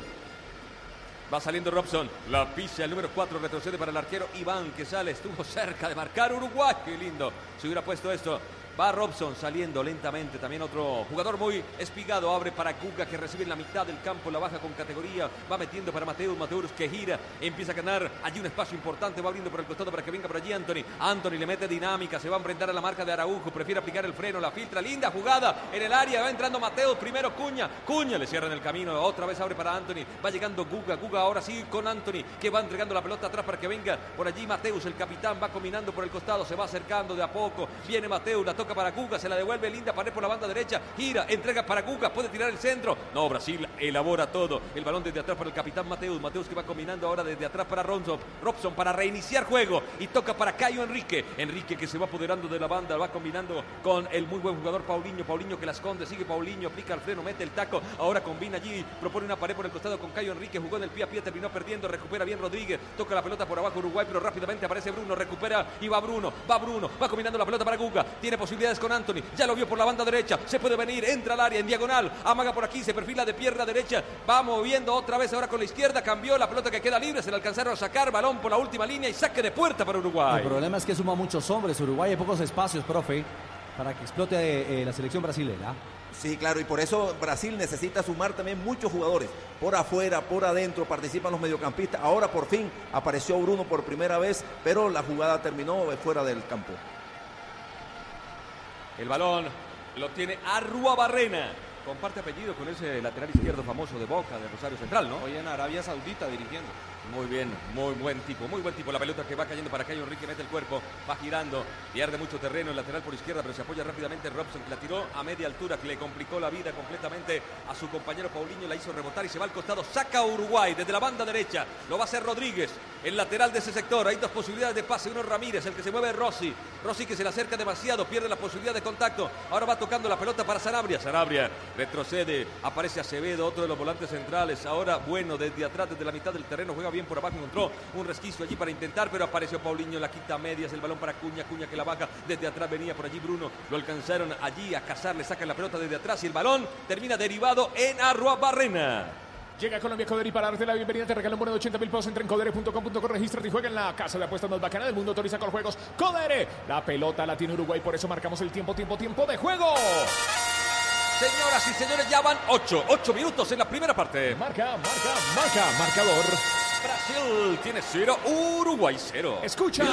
Va saliendo Robson. La pisa el número 4. Retrocede para el arquero Iván que sale. Estuvo cerca de marcar Uruguay. Qué lindo. Se hubiera puesto esto. Va Robson saliendo lentamente. También otro jugador muy espigado. Abre para Guga que recibe en la mitad del campo. La baja con categoría. Va metiendo para Mateus. Mateus que gira. Empieza a ganar allí un espacio importante. Va abriendo por el costado para que venga por allí Anthony. Anthony le mete dinámica. Se va a enfrentar a la marca de Araujo. Prefiere aplicar el freno. La filtra. Linda jugada en el área. Va entrando Mateus. Primero Cuña. Cuña le cierra en el camino. Otra vez abre para Anthony. Va llegando Guga. Guga ahora sí con Anthony. Que va entregando la pelota atrás para que venga por allí Mateus. El capitán va combinando por el costado. Se va acercando de a poco. Viene Mateus. La toca para Guga. Se la devuelve linda pared por la banda derecha. Gira. Entrega para Guga. Puede tirar el centro. No, Brasil elabora todo. El balón desde atrás para el capitán Mateus. Mateus que va combinando ahora desde atrás para Robson. Robson para reiniciar juego. Y toca para Cayo Enrique. Enrique que se va apoderando de la banda. Va combinando con el muy buen jugador Paulinho. Paulinho que la esconde. Sigue Paulinho. Aplica el freno. Mete el taco. Ahora combina allí. Propone una pared por el costado con Cayo Enrique. Jugó en el pie a pie. Terminó perdiendo. Recupera bien Rodríguez. Toca la pelota por abajo Uruguay. Pero rápidamente aparece Bruno. Recupera y va Bruno. Va Bruno. Va combinando la pelota para Guga. Tiene posibilidades con Anthony. Ya lo vio por la banda derecha. Se puede venir. Entra al área en diagonal. Amaga por aquí. Se perfila de pierna derecha. Va moviendo otra vez ahora con la izquierda. Cambió la pelota que queda libre. Se le alcanzaron a sacar. Balón por la última línea y saque de puerta para Uruguay. El problema es que suma muchos hombres. Uruguay hay pocos espacios, profe, para que explote eh, la selección brasileña. Sí, claro, y por eso Brasil necesita sumar también muchos jugadores. Por afuera, por adentro, participan los mediocampistas. Ahora por fin apareció Bruno por primera vez, pero la jugada terminó fuera del campo. El balón lo tiene Arrua Barrena. Comparte apellido con ese lateral izquierdo famoso de Boca, de Rosario Central, ¿no? Hoy en Arabia Saudita dirigiendo. Muy bien, muy buen tipo, muy buen tipo. La pelota que va cayendo para Cayo Enrique, mete el cuerpo, va girando, pierde mucho terreno, el lateral por izquierda, pero se apoya rápidamente Robson, que la tiró a media altura, que le complicó la vida completamente a su compañero Paulinho, la hizo rebotar y se va al costado, saca a Uruguay desde la banda derecha, lo va a hacer Rodríguez, el lateral de ese sector, hay dos posibilidades de pase, uno Ramírez, el que se mueve es Rossi, Rossi que se le acerca demasiado, pierde la posibilidad de contacto, ahora va tocando la pelota para Sanabria, Sanabria retrocede, aparece Acevedo, otro de los volantes centrales, ahora bueno, desde atrás, desde la mitad del terreno, juega bien por abajo, encontró un resquicio allí para intentar, pero apareció Paulinho, la quita a medias, el balón para Cuña, Cuña que la baja, desde atrás venía por allí Bruno, lo alcanzaron allí a cazar, le sacan la pelota desde atrás y el balón termina derivado en Arrua Barrena. Llega Colombia Codere y para darte la bienvenida te regalo un bono de 80 mil pesos. Entra en codere.com.co, regístrate y juega en la casa de apuestas más bacana del mundo. Autoriza con juegos. Codere, la pelota la tiene Uruguay, por eso marcamos el tiempo, tiempo, tiempo de juego. Señoras y señores, ya van 8, 8 minutos en la primera parte. Marca, marca, marca, marcador. Brasil tiene 0, Uruguay 0. Escucha.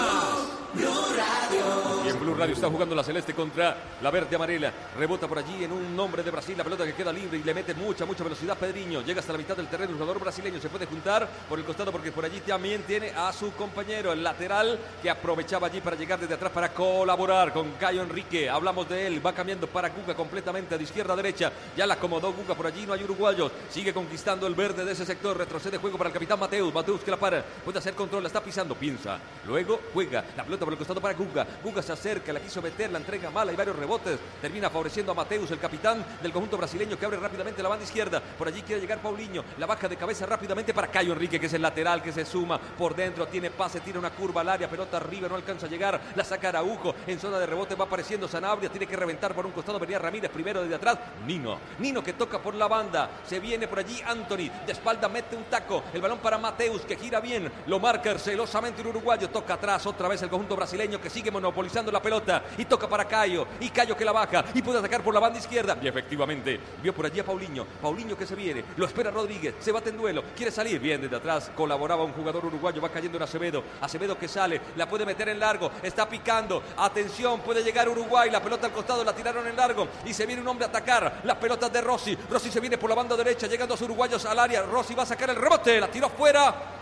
Y en Blue Radio está jugando la celeste contra la verde amarela. Rebota por allí en un nombre de Brasil. La pelota que queda libre y le mete mucha, mucha velocidad. Pedriño llega hasta la mitad del terreno. El jugador brasileño se puede juntar por el costado porque por allí también tiene a su compañero, el lateral, que aprovechaba allí para llegar desde atrás para colaborar con Cayo Enrique. Hablamos de él. Va cambiando para Guga completamente de izquierda a derecha. Ya la acomodó Guga por allí. No hay uruguayos. Sigue conquistando el verde de ese sector. Retrocede juego para el capitán Mateus. Mateus que la para. Puede hacer control. Está pisando. Piensa. Luego juega. La pelota por el costado para Guga. Guga se acerca. La quiso meter. La entrega mal. Hay varios rebotes. Termina favoreciendo a Mateus, el capitán del conjunto brasileño que abre rápidamente la banda izquierda. Por allí quiere llegar Paulinho. La baja de cabeza rápidamente para Cayo Enrique, que es el lateral que se suma por dentro. Tiene pase. Tira una curva al área. Pelota arriba. No alcanza a llegar. La saca Araujo. En zona de rebote va apareciendo Sanabria. Tiene que reventar por un costado. Venía Ramírez primero desde atrás. Nino. Nino que toca por la banda. Se viene por allí Anthony. De espalda mete un taco. El balón para Mateus que gira bien. Lo marca celosamente el uruguayo. Toca atrás otra vez el conjunto brasileño que sigue monopolizando la pelota. Y toca para Cayo. Y Cayo que la baja. Y puede atacar por la banda izquierda. Y efectivamente vio por allí a Paulinho. Paulinho que se viene. Lo espera Rodríguez. Se bate en duelo. Quiere salir. Bien desde atrás. Colaboraba un jugador uruguayo. Va cayendo en Acevedo. Acevedo que sale. La puede meter en largo. Está picando. Atención. Puede llegar Uruguay. La pelota al costado. La tiraron en largo. Y se viene un hombre a atacar. Las pelotas de Rossi. Rossi se viene por la banda derecha. Llegan dos uruguayos al área. Rossi va a sacar el rebote. La tiró fuera.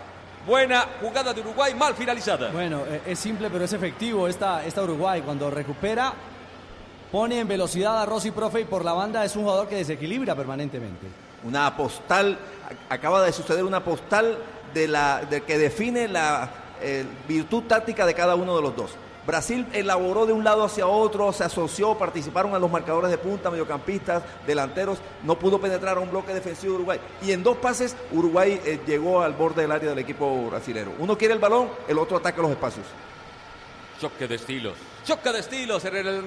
Buena jugada de Uruguay, mal finalizada. Bueno, eh, es simple pero es efectivo esta, esta Uruguay. Cuando recupera, pone en velocidad a Rossi Profe y por la banda es un jugador que desequilibra permanentemente. Una postal, acaba de suceder una postal de la, de que define la eh, virtud táctica de cada uno de los dos. Brasil elaboró de un lado hacia otro, se asoció, participaron a los marcadores de punta, mediocampistas, delanteros, no pudo penetrar a un bloque defensivo de Uruguay. Y en dos pases Uruguay eh, llegó al borde del área del equipo brasilero. Uno quiere el balón, el otro ataca los espacios. Choque de estilos. Choque de estilos en el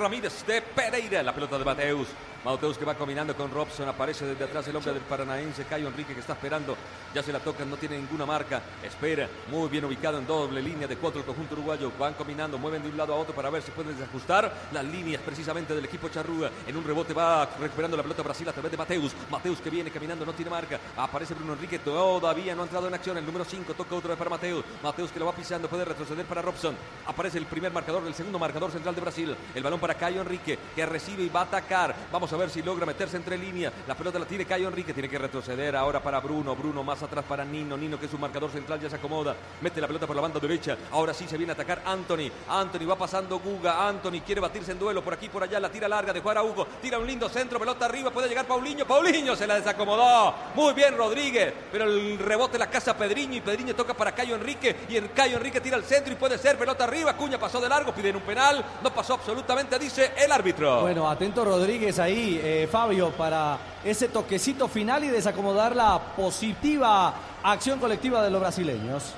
Ramírez de Pereira. La pelota de Mateus. Mateus que va combinando con Robson. Aparece desde atrás el hombre del Paranaense, Cayo Enrique, que está esperando. Ya se la tocan, no tiene ninguna marca. Espera, muy bien ubicado en doble línea de cuatro el conjunto uruguayo. Van combinando, mueven de un lado a otro para ver si pueden desajustar las líneas precisamente del equipo Charrúa. En un rebote va recuperando la pelota Brasil a través de Mateus. Mateus que viene caminando, no tiene marca. Aparece Bruno Enrique, todavía no ha entrado en acción. El número 5 toca otra vez para Mateus. Mateus que lo va pisando, puede retroceder para Robson. Aparece el primer marcador, el segundo marcador central de Brasil. El balón para Cayo Enrique, que recibe y va a atacar. Vamos a ver si logra meterse entre líneas. La pelota la tiene Cayo Enrique, tiene que retroceder ahora para Bruno. Bruno más atrás para Nino. Nino que es un marcador central, ya se acomoda. Mete la pelota por la banda derecha. Ahora sí se viene a atacar Anthony. Anthony va pasando Guga. Anthony quiere batirse en duelo por aquí, por allá. La tira larga de jugar a Hugo. Tira un lindo centro, pelota arriba. Puede llegar Paulinho. Paulinho se la desacomodó. Muy bien Rodríguez. Pero el rebote la casa Pedriño y Pedriño toca para Cayo Enrique. Y el Cayo Enrique tira al centro y puede ser pelota arriba. Cuña pasó de largo, piden un penal. No pasó absolutamente, dice el árbitro. Bueno, atento Rodríguez ahí, eh, Fabio, para ese toquecito final y desacomodar la positiva acción colectiva de los brasileños.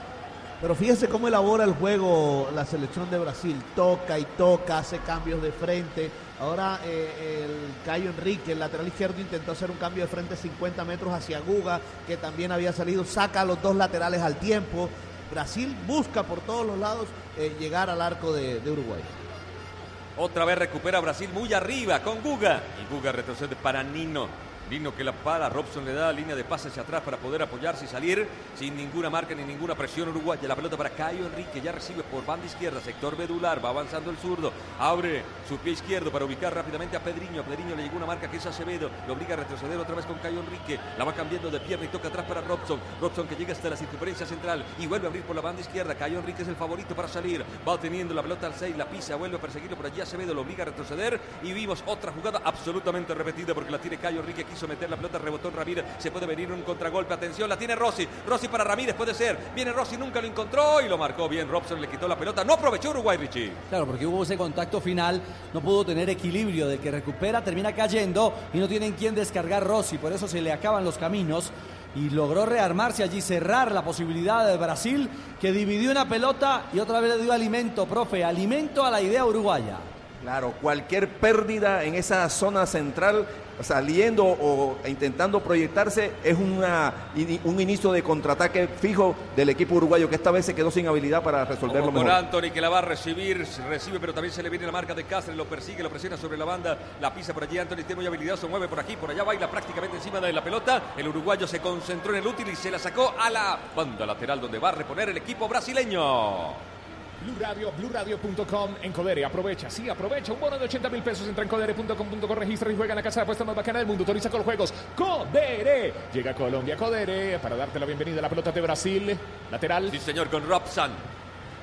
Pero fíjese cómo elabora el juego la selección de Brasil. Toca y toca, hace cambios de frente. Ahora eh, el Cayo Enrique, el lateral izquierdo, intentó hacer un cambio de frente 50 metros hacia Guga, que también había salido. Saca los dos laterales al tiempo. Brasil busca por todos los lados eh, llegar al arco de Uruguay. Otra vez recupera Brasil muy arriba con Guga. Y Guga retrocede para Nino. Nino que la para, Robson le da línea de pase hacia atrás para poder apoyarse y salir sin ninguna marca ni ninguna presión uruguaya. La pelota para Cayo Enrique, ya recibe por banda izquierda, sector medular, va avanzando el zurdo, abre su pie izquierdo para ubicar rápidamente a Pedriño. A Pedriño le llegó una marca que es Acevedo, lo obliga a retroceder otra vez con Cayo Enrique, la va cambiando de pierna y toca atrás para Robson. Robson que llega hasta la circunferencia central y vuelve a abrir por la banda izquierda. Cayo Enrique es el favorito para salir, va teniendo la pelota al 6, la pisa, vuelve a perseguirlo por allí Acevedo, lo obliga a retroceder y vimos otra jugada absolutamente repetida porque la tiene Cayo Enrique, quiso meter la pelota, rebotó en Ramírez, se puede venir un contragolpe, atención, la tiene Rossi, Rossi para Ramírez, puede ser, viene Rossi, nunca lo encontró y lo marcó bien, Robson le quitó la pelota, no aprovechó Uruguay, Richie. Claro, porque hubo ese contacto final, no pudo tener equilibrio, del que recupera termina cayendo y no tienen quien descargar Rossi, por eso se le acaban los caminos y logró rearmarse allí, cerrar la posibilidad de Brasil, que dividió una pelota y otra vez le dio alimento, profe, alimento a la idea uruguaya. Claro, cualquier pérdida en esa zona central, saliendo o intentando proyectarse, es una, un inicio de contraataque fijo del equipo uruguayo, que esta vez se quedó sin habilidad para resolverlo Como con mejor. Anthony que la va a recibir, recibe, pero también se le viene la marca de Cáceres, lo persigue, lo presiona sobre la banda, la pisa por allí, Anthony tiene muy habilidad, se mueve por aquí, por allá, baila prácticamente encima de la pelota. El uruguayo se concentró en el útil y se la sacó a la banda lateral donde va a reponer el equipo brasileño. Blue Radio, BlueRadio.com en Codere. Aprovecha, sí, aprovecha. Un bono de 80 mil pesos. Entra en Codere.com.co, registra y juega en la casa de apuestas más bacana del mundo. Autoriza con los juegos. Codere. Llega a Colombia, Codere, para darte la bienvenida a la pelota de Brasil. Lateral. Sí, señor, con Robson.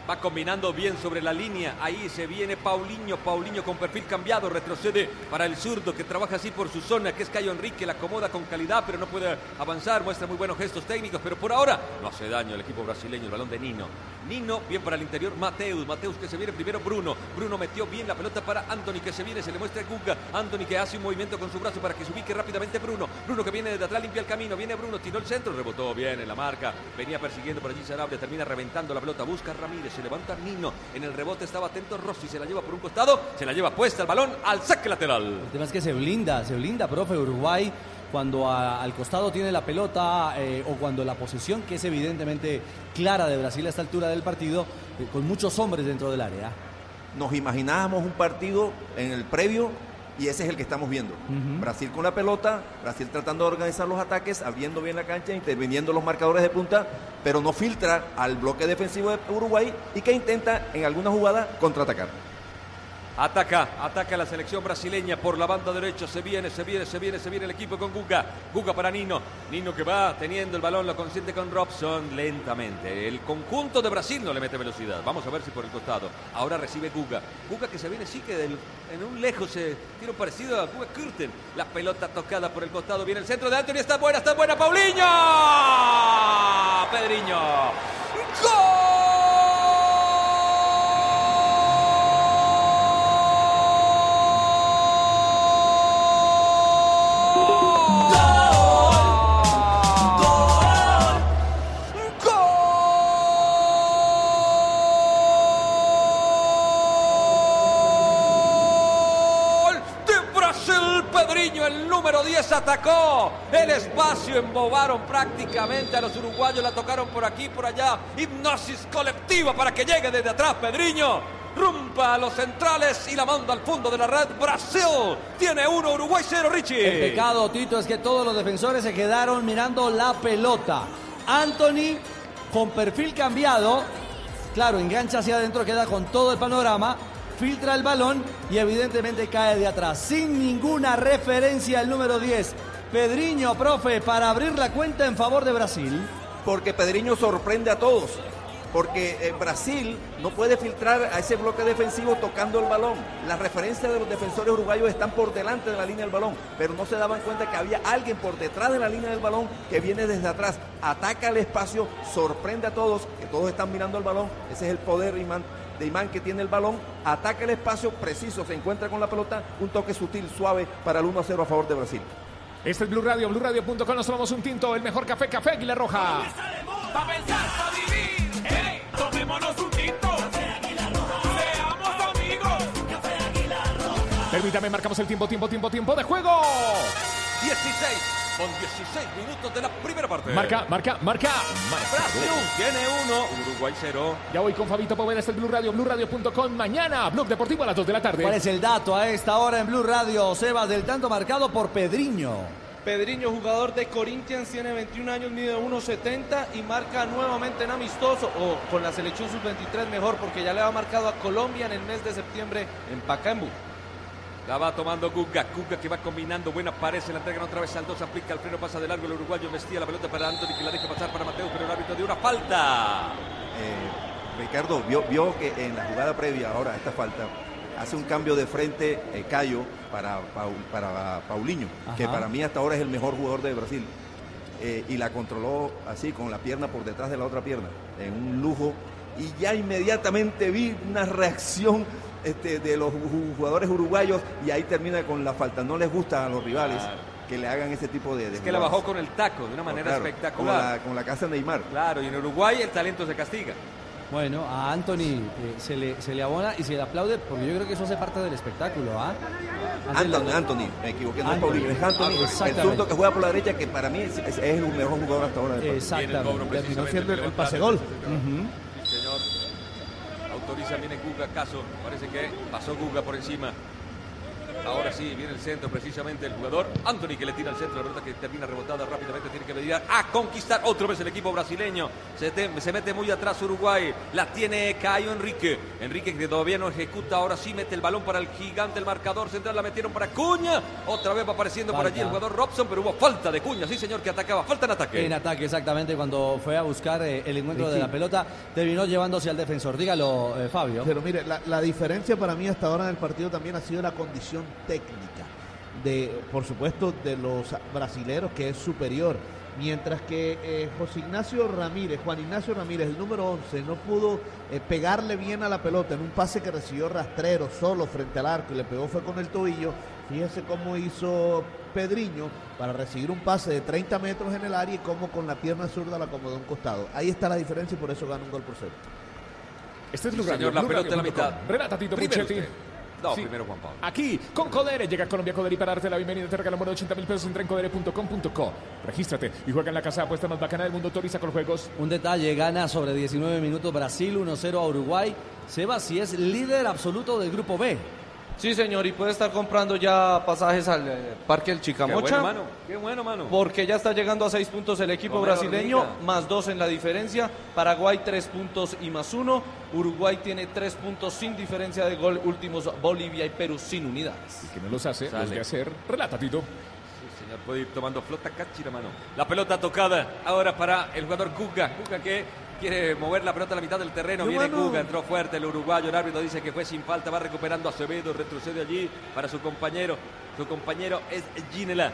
Va combinando bien sobre la línea. Ahí se viene Paulinho. Paulinho con perfil cambiado. Retrocede para el zurdo que trabaja así por su zona, que es Cayo Enrique. La acomoda con calidad, pero no puede avanzar. Muestra muy buenos gestos técnicos, pero por ahora no hace daño el equipo brasileño. El balón de Nino. Nino, bien para el interior. Mateus. Mateus que se viene primero. Bruno. Bruno metió bien la pelota para Anthony que se viene. Se le muestra Guga. Anthony que hace un movimiento con su brazo para que se ubique rápidamente Bruno. Bruno que viene desde atrás, limpia el camino. Viene Bruno, tiró el centro, rebotó bien en la marca. Venía persiguiendo por allí Sanabria. Termina reventando la pelota. Busca Ramírez. Se levanta Nino. En el rebote estaba atento Rossi. Se la lleva por un costado. Se la lleva puesta el balón al saque lateral. El tema es que se blinda, se blinda, profe, Uruguay cuando a- al costado tiene la pelota eh, o cuando la posesión, que es evidentemente clara de Brasil a esta altura del partido, eh, con muchos hombres dentro del área. Nos imaginábamos un partido en el previo y ese es el que estamos viendo. Brasil con la pelota, Brasil tratando de organizar los ataques, abriendo bien la cancha, interviniendo los marcadores de punta, pero no filtra al bloque defensivo de Uruguay y que intenta en alguna jugada contraatacar. Ataca, ataca la selección brasileña por la banda derecha. Se viene, se viene, se viene, se viene el equipo con Guga. Guga para Nino. Nino que va teniendo el balón, lo consiente con Robson lentamente. El conjunto de Brasil no le mete velocidad. Vamos a ver si por el costado. Ahora recibe Guga. Guga que se viene, sí que en un lejos se tiene un parecido a Guga Kurten. La pelota tocada por el costado. Viene el centro de Anthony. Está buena, está buena. Paulinho. Pedriño. Gol número 10 atacó el espacio, embobaron prácticamente a los uruguayos, la tocaron por aquí, por allá. Hipnosis colectiva para que llegue desde atrás Pedriño. Rumpa a los centrales y la manda al fondo de la red. Brasil tiene uno, Uruguay cero, Richie. El pecado, Tito, es que todos los defensores se quedaron mirando la pelota. Anthony, con perfil cambiado, claro, engancha hacia adentro, queda con todo el panorama, filtra el balón y evidentemente cae de atrás. Sin ninguna referencia el número 10. Pedriño, profe, para abrir la cuenta en favor de Brasil. Porque Pedriño sorprende a todos. Porque eh, Brasil no puede filtrar a ese bloque defensivo tocando el balón. Las referencias de los defensores uruguayos están por delante de la línea del balón, pero no se daban cuenta que había alguien por detrás de la línea del balón que viene desde atrás, ataca el espacio, sorprende a todos, que todos están mirando el balón. Ese es el poder imán, de imán que tiene el balón, ataca el espacio preciso, se encuentra con la pelota, un toque sutil, suave para el 1 a 0 a favor de Brasil. Este es Blue Radio, BlueRadio.com. Nos tomamos un tinto, el mejor café, Café Aguila Roja. Pa' pensar, pa' vivir. Hey, tomémonos un tinto. Seamos amigos. Permítame, marcamos el tiempo, tiempo, tiempo, tiempo de juego. 16 con 16 minutos de la primera parte. Marca, marca, marca. Brasil tiene uno, Uruguay cero. Ya voy con Fabito Poveda, este es el Blue Radio, BlueRadio.com. Mañana, Blog Deportivo a las 2 de la tarde. ¿Cuál es el dato a esta hora en Blue Radio? Sebas del tanto marcado por Pedriño. Pedriño, jugador de Corinthians, tiene 21 años, mide 1.70 y marca nuevamente en amistoso o con la selección sub-23 mejor porque ya le ha marcado a Colombia en el mes de septiembre en Pacaembu. La va tomando Guga, Guga que va combinando, buena pared, se la entregan otra vez al 2, aplica el freno, pasa de largo el uruguayo, vestía la pelota para Anthony que la deja pasar para Mateo, pero el árbitro de una falta. Eh, Ricardo, vio, vio que en la jugada previa ahora a esta falta hace un cambio de frente eh, Cayo para, Paul- para Paulinho, que para mí hasta ahora es el mejor jugador de Brasil. Eh, y la controló así, con la pierna por detrás de la otra pierna, en un lujo. Y ya inmediatamente vi una reacción este, de los ju- jugadores uruguayos y ahí termina con la falta. No les gusta a los rivales Claro. que le hagan ese tipo de... de Es que la bajó con el taco de una manera Claro, espectacular. Como la, casa de Neymar. Claro, y en Uruguay el talento se castiga. Bueno, a Anthony eh, se, le, se le abona y se le aplaude porque yo creo que eso hace parte del espectáculo, ¿ah? Anthony, la- Anthony, me equivoqué, no es. Paulinho, es Anthony, el zurdo que juega por la derecha, que para mí es, es- es el mejor jugador hasta ahora. Exactamente. Terminó siendo el, el pase gol. Autoriza, viene Guga, caso. Parece que pasó Guga por encima. Ahora sí, viene el centro, precisamente el jugador Anthony que le tira al centro, la pelota que termina rebotada rápidamente, tiene que venir a conquistar otra vez el equipo brasileño. Se, te- se mete muy atrás Uruguay, la tiene Caio Enrique. Enrique que todavía no ejecuta, ahora sí mete el balón para el gigante, el marcador central, la metieron para Cuña. Otra vez va apareciendo por allí el jugador Robson, pero hubo falta de Cuña, sí señor, que atacaba, falta en ataque. En ataque, exactamente, cuando fue a buscar eh, el encuentro de la pelota, terminó llevándose al defensor. Dígalo, eh, Fabio. Pero mire, la, la diferencia para mí hasta ahora en el partido también ha sido la condición técnica. De, por supuesto, de los brasileros, que es superior. Mientras que eh, José Ignacio Ramírez, Juan Ignacio Ramírez, el número 11, no pudo eh, pegarle bien a la pelota en un pase que recibió rastrero solo frente al arco y le pegó fue con el tobillo. Fíjese cómo hizo Pedriño para recibir un pase de 30 metros en el área y cómo con la pierna zurda la acomodó a un costado. Ahí está la diferencia y por eso gana un gol por cero. Este es Blue Señor, la pelota en la mitad. Relata Tito Primero Puchetti. No, Sí. primero Juan Pablo. Aquí, con Codere, llega Colombia Codere y para darte la bienvenida te regala un bono de 80 mil pesos entra en codere.com.co. Regístrate y juega en la casa de apuestas más bacana del mundo, autoriza con juegos. Un detalle, gana sobre 19 minutos Brasil, 1-0 a Uruguay. Sebas, si es líder absoluto del grupo B. Sí, señor, y puede estar comprando ya pasajes al eh, Parque El Qué Chicamocha. bueno, mano. Qué bueno, mano. Porque ya está llegando a seis puntos el equipo Romero brasileño, más dos en la diferencia. Paraguay tres puntos y más uno. Uruguay tiene tres puntos sin diferencia de gol. Últimos Bolivia y Perú sin unidades. Que no los hace, Sale. los de hacer. Relata Tito. Sí, señor, puede ir tomando flota cachira, mano. La pelota tocada ahora para el jugador Guga. Guga que quiere mover la pelota a la mitad del terreno. Viene mano. Guga, entró fuerte el uruguayo. El árbitro dice que fue sin falta. Va recuperando a Acevedo. Retrocede allí para su compañero. Su compañero es Ginela.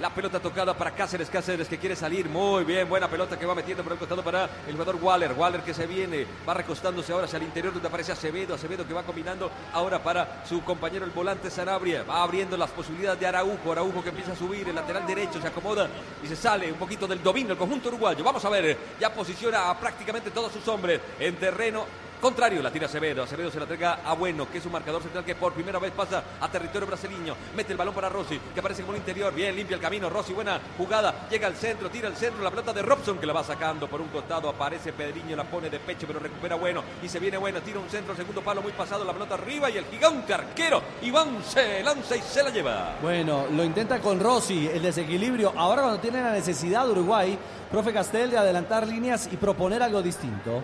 La pelota tocada para Cáceres, Cáceres que quiere salir, muy bien, buena pelota que va metiendo por el costado para el jugador Waller, Waller que se viene, va recostándose ahora hacia el interior donde aparece Acevedo, Acevedo que va combinando ahora para su compañero el volante Sanabria, va abriendo las posibilidades de Araujo, Araujo que empieza a subir, el lateral derecho se acomoda y se sale un poquito del dominio el conjunto uruguayo, vamos a ver, ya posiciona a prácticamente todos sus hombres en terreno contrario, la tira Acevedo. Acevedo se la entrega a Bueno, que es un marcador central que por primera vez pasa a territorio brasileño. Mete el balón para Rossi, que aparece como un interior. Bien, limpia el camino. Rossi, buena jugada. Llega al centro, tira al centro. La pelota de Robson que la va sacando por un costado. Aparece Pedriño, la pone de pecho, pero recupera Bueno. Y se viene Bueno, tira un centro, segundo palo muy pasado. La pelota arriba y el gigante arquero. Iván se lanza y se la lleva. Bueno, lo intenta con Rossi, el desequilibrio. Ahora cuando tiene la necesidad de Uruguay, profe Castel, de adelantar líneas y proponer algo distinto.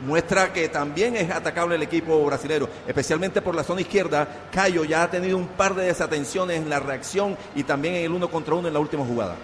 Muestra que también es atacable el equipo brasilero, especialmente por la zona izquierda. Cayo ya ha tenido un par de desatenciones en la reacción y también en el uno contra uno en la última jugada.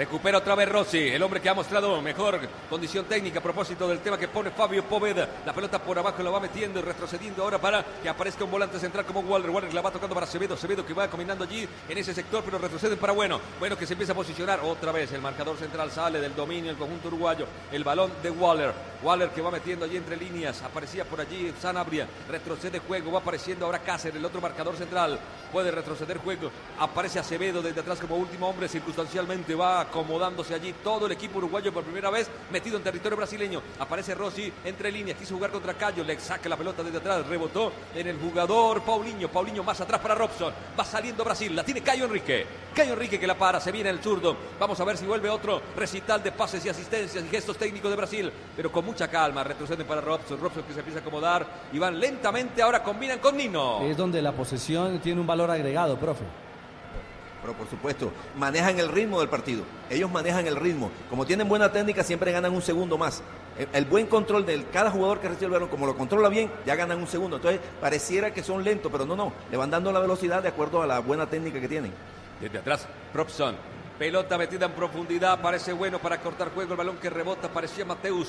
Recupera otra vez Rossi, el hombre que ha mostrado mejor condición técnica a propósito del tema que pone Fabio Poveda. La pelota por abajo la va metiendo y retrocediendo ahora para que aparezca un volante central como Waller. Waller la va tocando para Acevedo. Acevedo que va combinando allí en ese sector, pero retroceden para Bueno. Bueno que se empieza a posicionar otra vez. El marcador central sale del dominio el conjunto uruguayo. El balón de Waller. Waller que va metiendo allí entre líneas. Aparecía por allí Sanabria. Retrocede juego. Va apareciendo ahora Cáceres, el otro marcador central. Puede retroceder juego. Aparece Acevedo desde atrás como último hombre. Circunstancialmente va acomodándose allí todo el equipo uruguayo por primera vez metido en territorio brasileño. Aparece Rossi entre líneas. Quiso jugar contra Cayo. Le saca la pelota desde atrás. Rebotó en el jugador Paulinho. Paulinho más atrás para Robson. Va saliendo Brasil. La tiene Cayo Enrique. Cayo Enrique que la para. Se viene el zurdo. Vamos a ver si vuelve otro recital de pases y asistencias y gestos técnicos de Brasil. Pero con mucha calma. Retroceden para Robson. Robson que se empieza a acomodar. Y van lentamente. Ahora combinan con Nino. Es donde la posesión tiene un valor agregado, profe. Pero por supuesto, manejan el ritmo del partido. Ellos manejan el ritmo. Como tienen buena técnica, siempre ganan un segundo más. El, buen control de cada jugador que recibe el balón, como lo controla bien, ya ganan un segundo. Entonces, pareciera que son lentos, pero no, no. Le van dando la velocidad de acuerdo a la buena técnica que tienen. Desde atrás, Robson. Pelota metida en profundidad, parece bueno para cortar juego. El balón que rebota, parecía Mateus.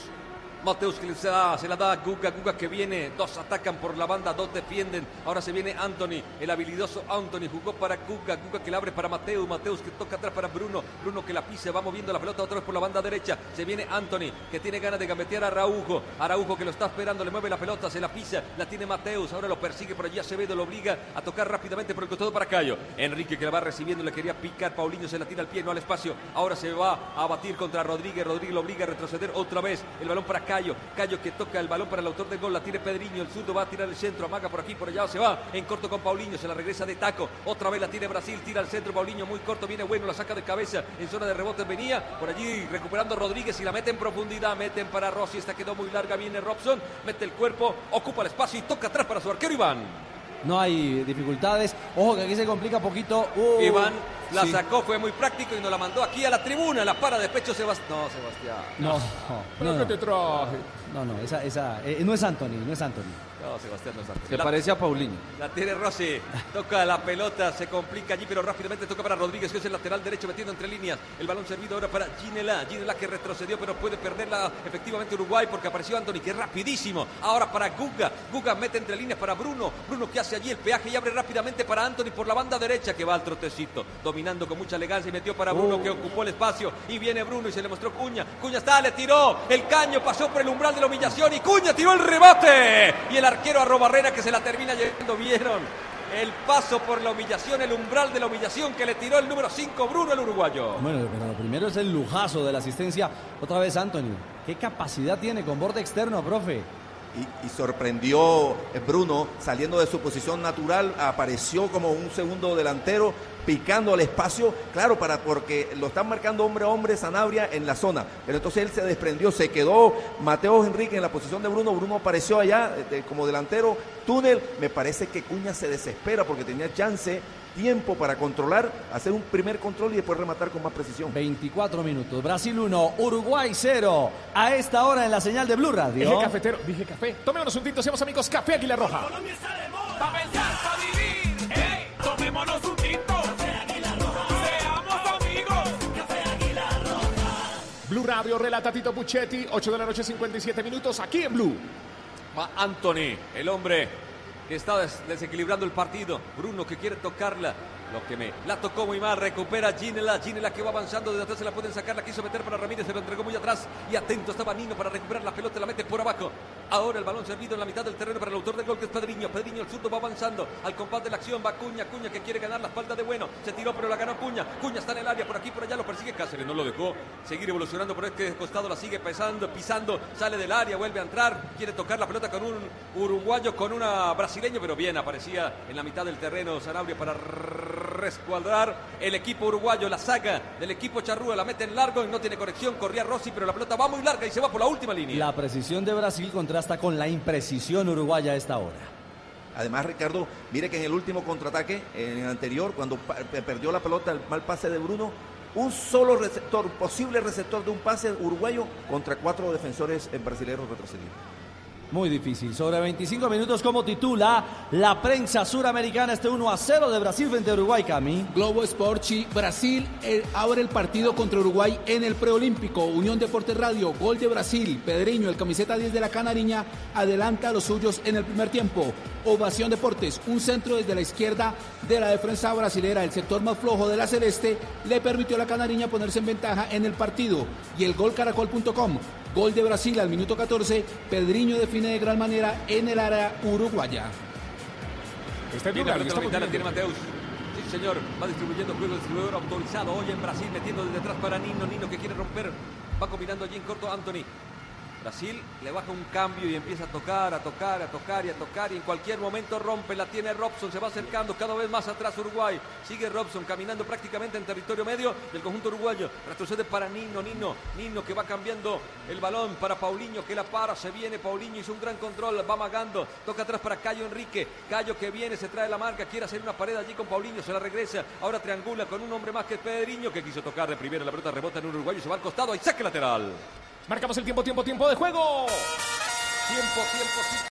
Mateus que se, da, se la da a Guga, Guga que viene, dos atacan por la banda, dos defienden. Ahora se viene Anthony, el habilidoso Anthony, jugó para Guga, Guga que la abre para Mateus, Mateus que toca atrás para Bruno, Bruno que la pisa, va moviendo la pelota otra vez por la banda derecha. Se viene Anthony, que tiene ganas de gambetear a Araujo, Araujo que lo está esperando, le mueve la pelota, se la pisa, la tiene Mateus, ahora lo persigue por allí Acevedo, lo obliga a tocar rápidamente por el costado para Cayo. Enrique que la va recibiendo, le quería picar, Paulinho se la tira al pie, no al espacio. Ahora se va a batir contra Rodríguez, Rodríguez lo obliga a retroceder otra vez. El balón para Cayo, Cayo que toca el balón para el autor del gol, la tiene Pedriño, el zurdo va a tirar el centro, amaga por aquí, por allá, se va en corto con Paulinho, se la regresa de taco, otra vez la tiene Brasil, tira al centro, Paulinho muy corto, viene bueno, la saca de cabeza, en zona de rebote venía, por allí recuperando Rodríguez y la mete en profundidad, meten para Rossi, esta quedó muy larga, viene Robson, mete el cuerpo, ocupa el espacio y toca atrás para su arquero Iván. No hay dificultades. Ojo que aquí se complica poquito. Uh, Iván la sí. sacó, fue muy práctico y nos la mandó aquí a la tribuna, la para de pecho Sebastián. No, Sebastián. No, ¿Pero no, qué no. te traje? No, no, esa, esa, eh, no es Anthony, no es Anthony. No, Sebastián no es Anthony. Se La- parece a Paulinho. La tiene Rossi, toca la pelota, se complica allí, pero rápidamente toca para Rodríguez, que es el lateral derecho metiendo entre líneas. El balón servido ahora para Ginela, Ginela que retrocedió, pero puede perderla efectivamente Uruguay porque apareció Anthony, que es rapidísimo. Ahora para Guga, Guga mete entre líneas para Bruno, Bruno que hace allí el peaje y abre rápidamente para Anthony por la banda derecha que va al trotecito, dominando con mucha elegancia y metió para Bruno Oh. que ocupó el espacio y viene Bruno y se le mostró Cuña. Cuña está, le tiró, el caño pasó por el umbral de la humillación y Cuña tiró el rebote y el arquero a Barrera que se la termina llevando, vieron. El paso por la humillación, el umbral de la humillación que le tiró el número 5 Bruno el uruguayo. Bueno, pero lo primero es el lujazo de la asistencia. Otra vez Anthony. ¿Qué capacidad tiene con borde externo, profe? Y, sorprendió eh, Bruno saliendo de su posición natural, apareció como un segundo delantero picando al espacio, claro, para porque lo están marcando hombre a hombre Sanabria en la zona, pero entonces él se desprendió, se quedó Mateo Enrique en la posición de Bruno, Bruno apareció allá eh, como delantero, túnel, me parece que Cuña se desespera porque tenía chance, tiempo para controlar, hacer un primer control y después rematar con más precisión. 24 minutos. Brasil 1, Uruguay 0. A esta hora en la señal de Blue Radio. Dije cafetero, dije café. Tomémonos un tinto, seamos amigos. Café Águila Roja. Pa' pensar, pa' vivir. Tomémonos un tinto. Blue Radio relata Tito Puchetti, 8 de la noche, 57 minutos, aquí en Blue. Va Anthony, el hombre está des- desequilibrando el partido. Bruno que quiere tocarla. Lo que me la tocó muy mal, recupera Ginela, Ginela que va avanzando desde atrás se la pueden sacar, la quiso meter para Ramírez, se lo entregó muy atrás y atento estaba Nino para recuperar la pelota, la mete por abajo. Ahora el balón servido en la mitad del terreno para el autor del gol que es Pedriño, Pedriño el zurdo va avanzando al compás de la acción, va Cuña, Cuña que quiere ganar la espalda de Bueno, se tiró pero la ganó Cuña, Cuña está en área, por aquí por allá lo persigue Cáceres, no lo dejó seguir evolucionando por este costado, la sigue pesando, pisando, sale del área, vuelve a entrar, quiere tocar la pelota con un uruguayo, con una brasileño, pero bien aparecía en la mitad del terreno Sanabria para rescuadrar el equipo uruguayo, la saga del equipo charrúa, la mete en largo y no tiene conexión, corría Rossi, pero la pelota va muy larga y se va por la última línea. La precisión de Brasil contrasta con la imprecisión uruguaya a esta hora. Además, Ricardo, mire que en el último contraataque, en el anterior, cuando perdió la pelota, el mal pase de Bruno, un solo receptor, posible receptor de un pase uruguayo contra cuatro defensores brasileños retrocedidos. Muy difícil. Sobre 25 minutos, como titula la prensa suramericana este 1 a 0 de Brasil frente a Uruguay, Cami. Globo Sporchi, Brasil eh, abre el partido contra Uruguay en el preolímpico. Unión Deportes Radio, gol de Brasil. Pedreño, el camiseta 10 de la Canariña, adelanta a los suyos en el primer tiempo. Ovación Deportes, un centro desde la izquierda de la defensa brasilera, el sector más flojo de la celeste, le permitió a la Canariña ponerse en ventaja en el partido. Y el gol caracol.com, gol de Brasil al minuto 14, Pedriño define de gran manera en el área uruguaya. Está en lugar, está la mitad, la muy tiene. Mateus. Sí, señor. Va distribuyendo juego, distribuidor autorizado hoy en Brasil, metiendo desde atrás para Nino. Nino que quiere romper. Va combinando allí en corto Anthony. Brasil le baja un cambio y empieza a tocar, a tocar, a tocar y a tocar y en cualquier momento rompe, la tiene Robson, se va acercando cada vez más atrás Uruguay, sigue Robson caminando prácticamente en territorio medio del conjunto uruguayo, retrocede para Nino, Nino, Nino que va cambiando el balón para Paulinho que la para, se viene Paulinho, hizo un gran control, va amagando, toca atrás para Cayo Enrique, Cayo que viene, se trae la marca, quiere hacer una pared allí con Paulinho, se la regresa, ahora triangula con un hombre más que Pedriño que quiso tocar de primera, la pelota rebota en un uruguayo, se va al costado, y saque lateral. Marcamos el tiempo, tiempo, tiempo de juego. Tiempo, tiempo, tiempo.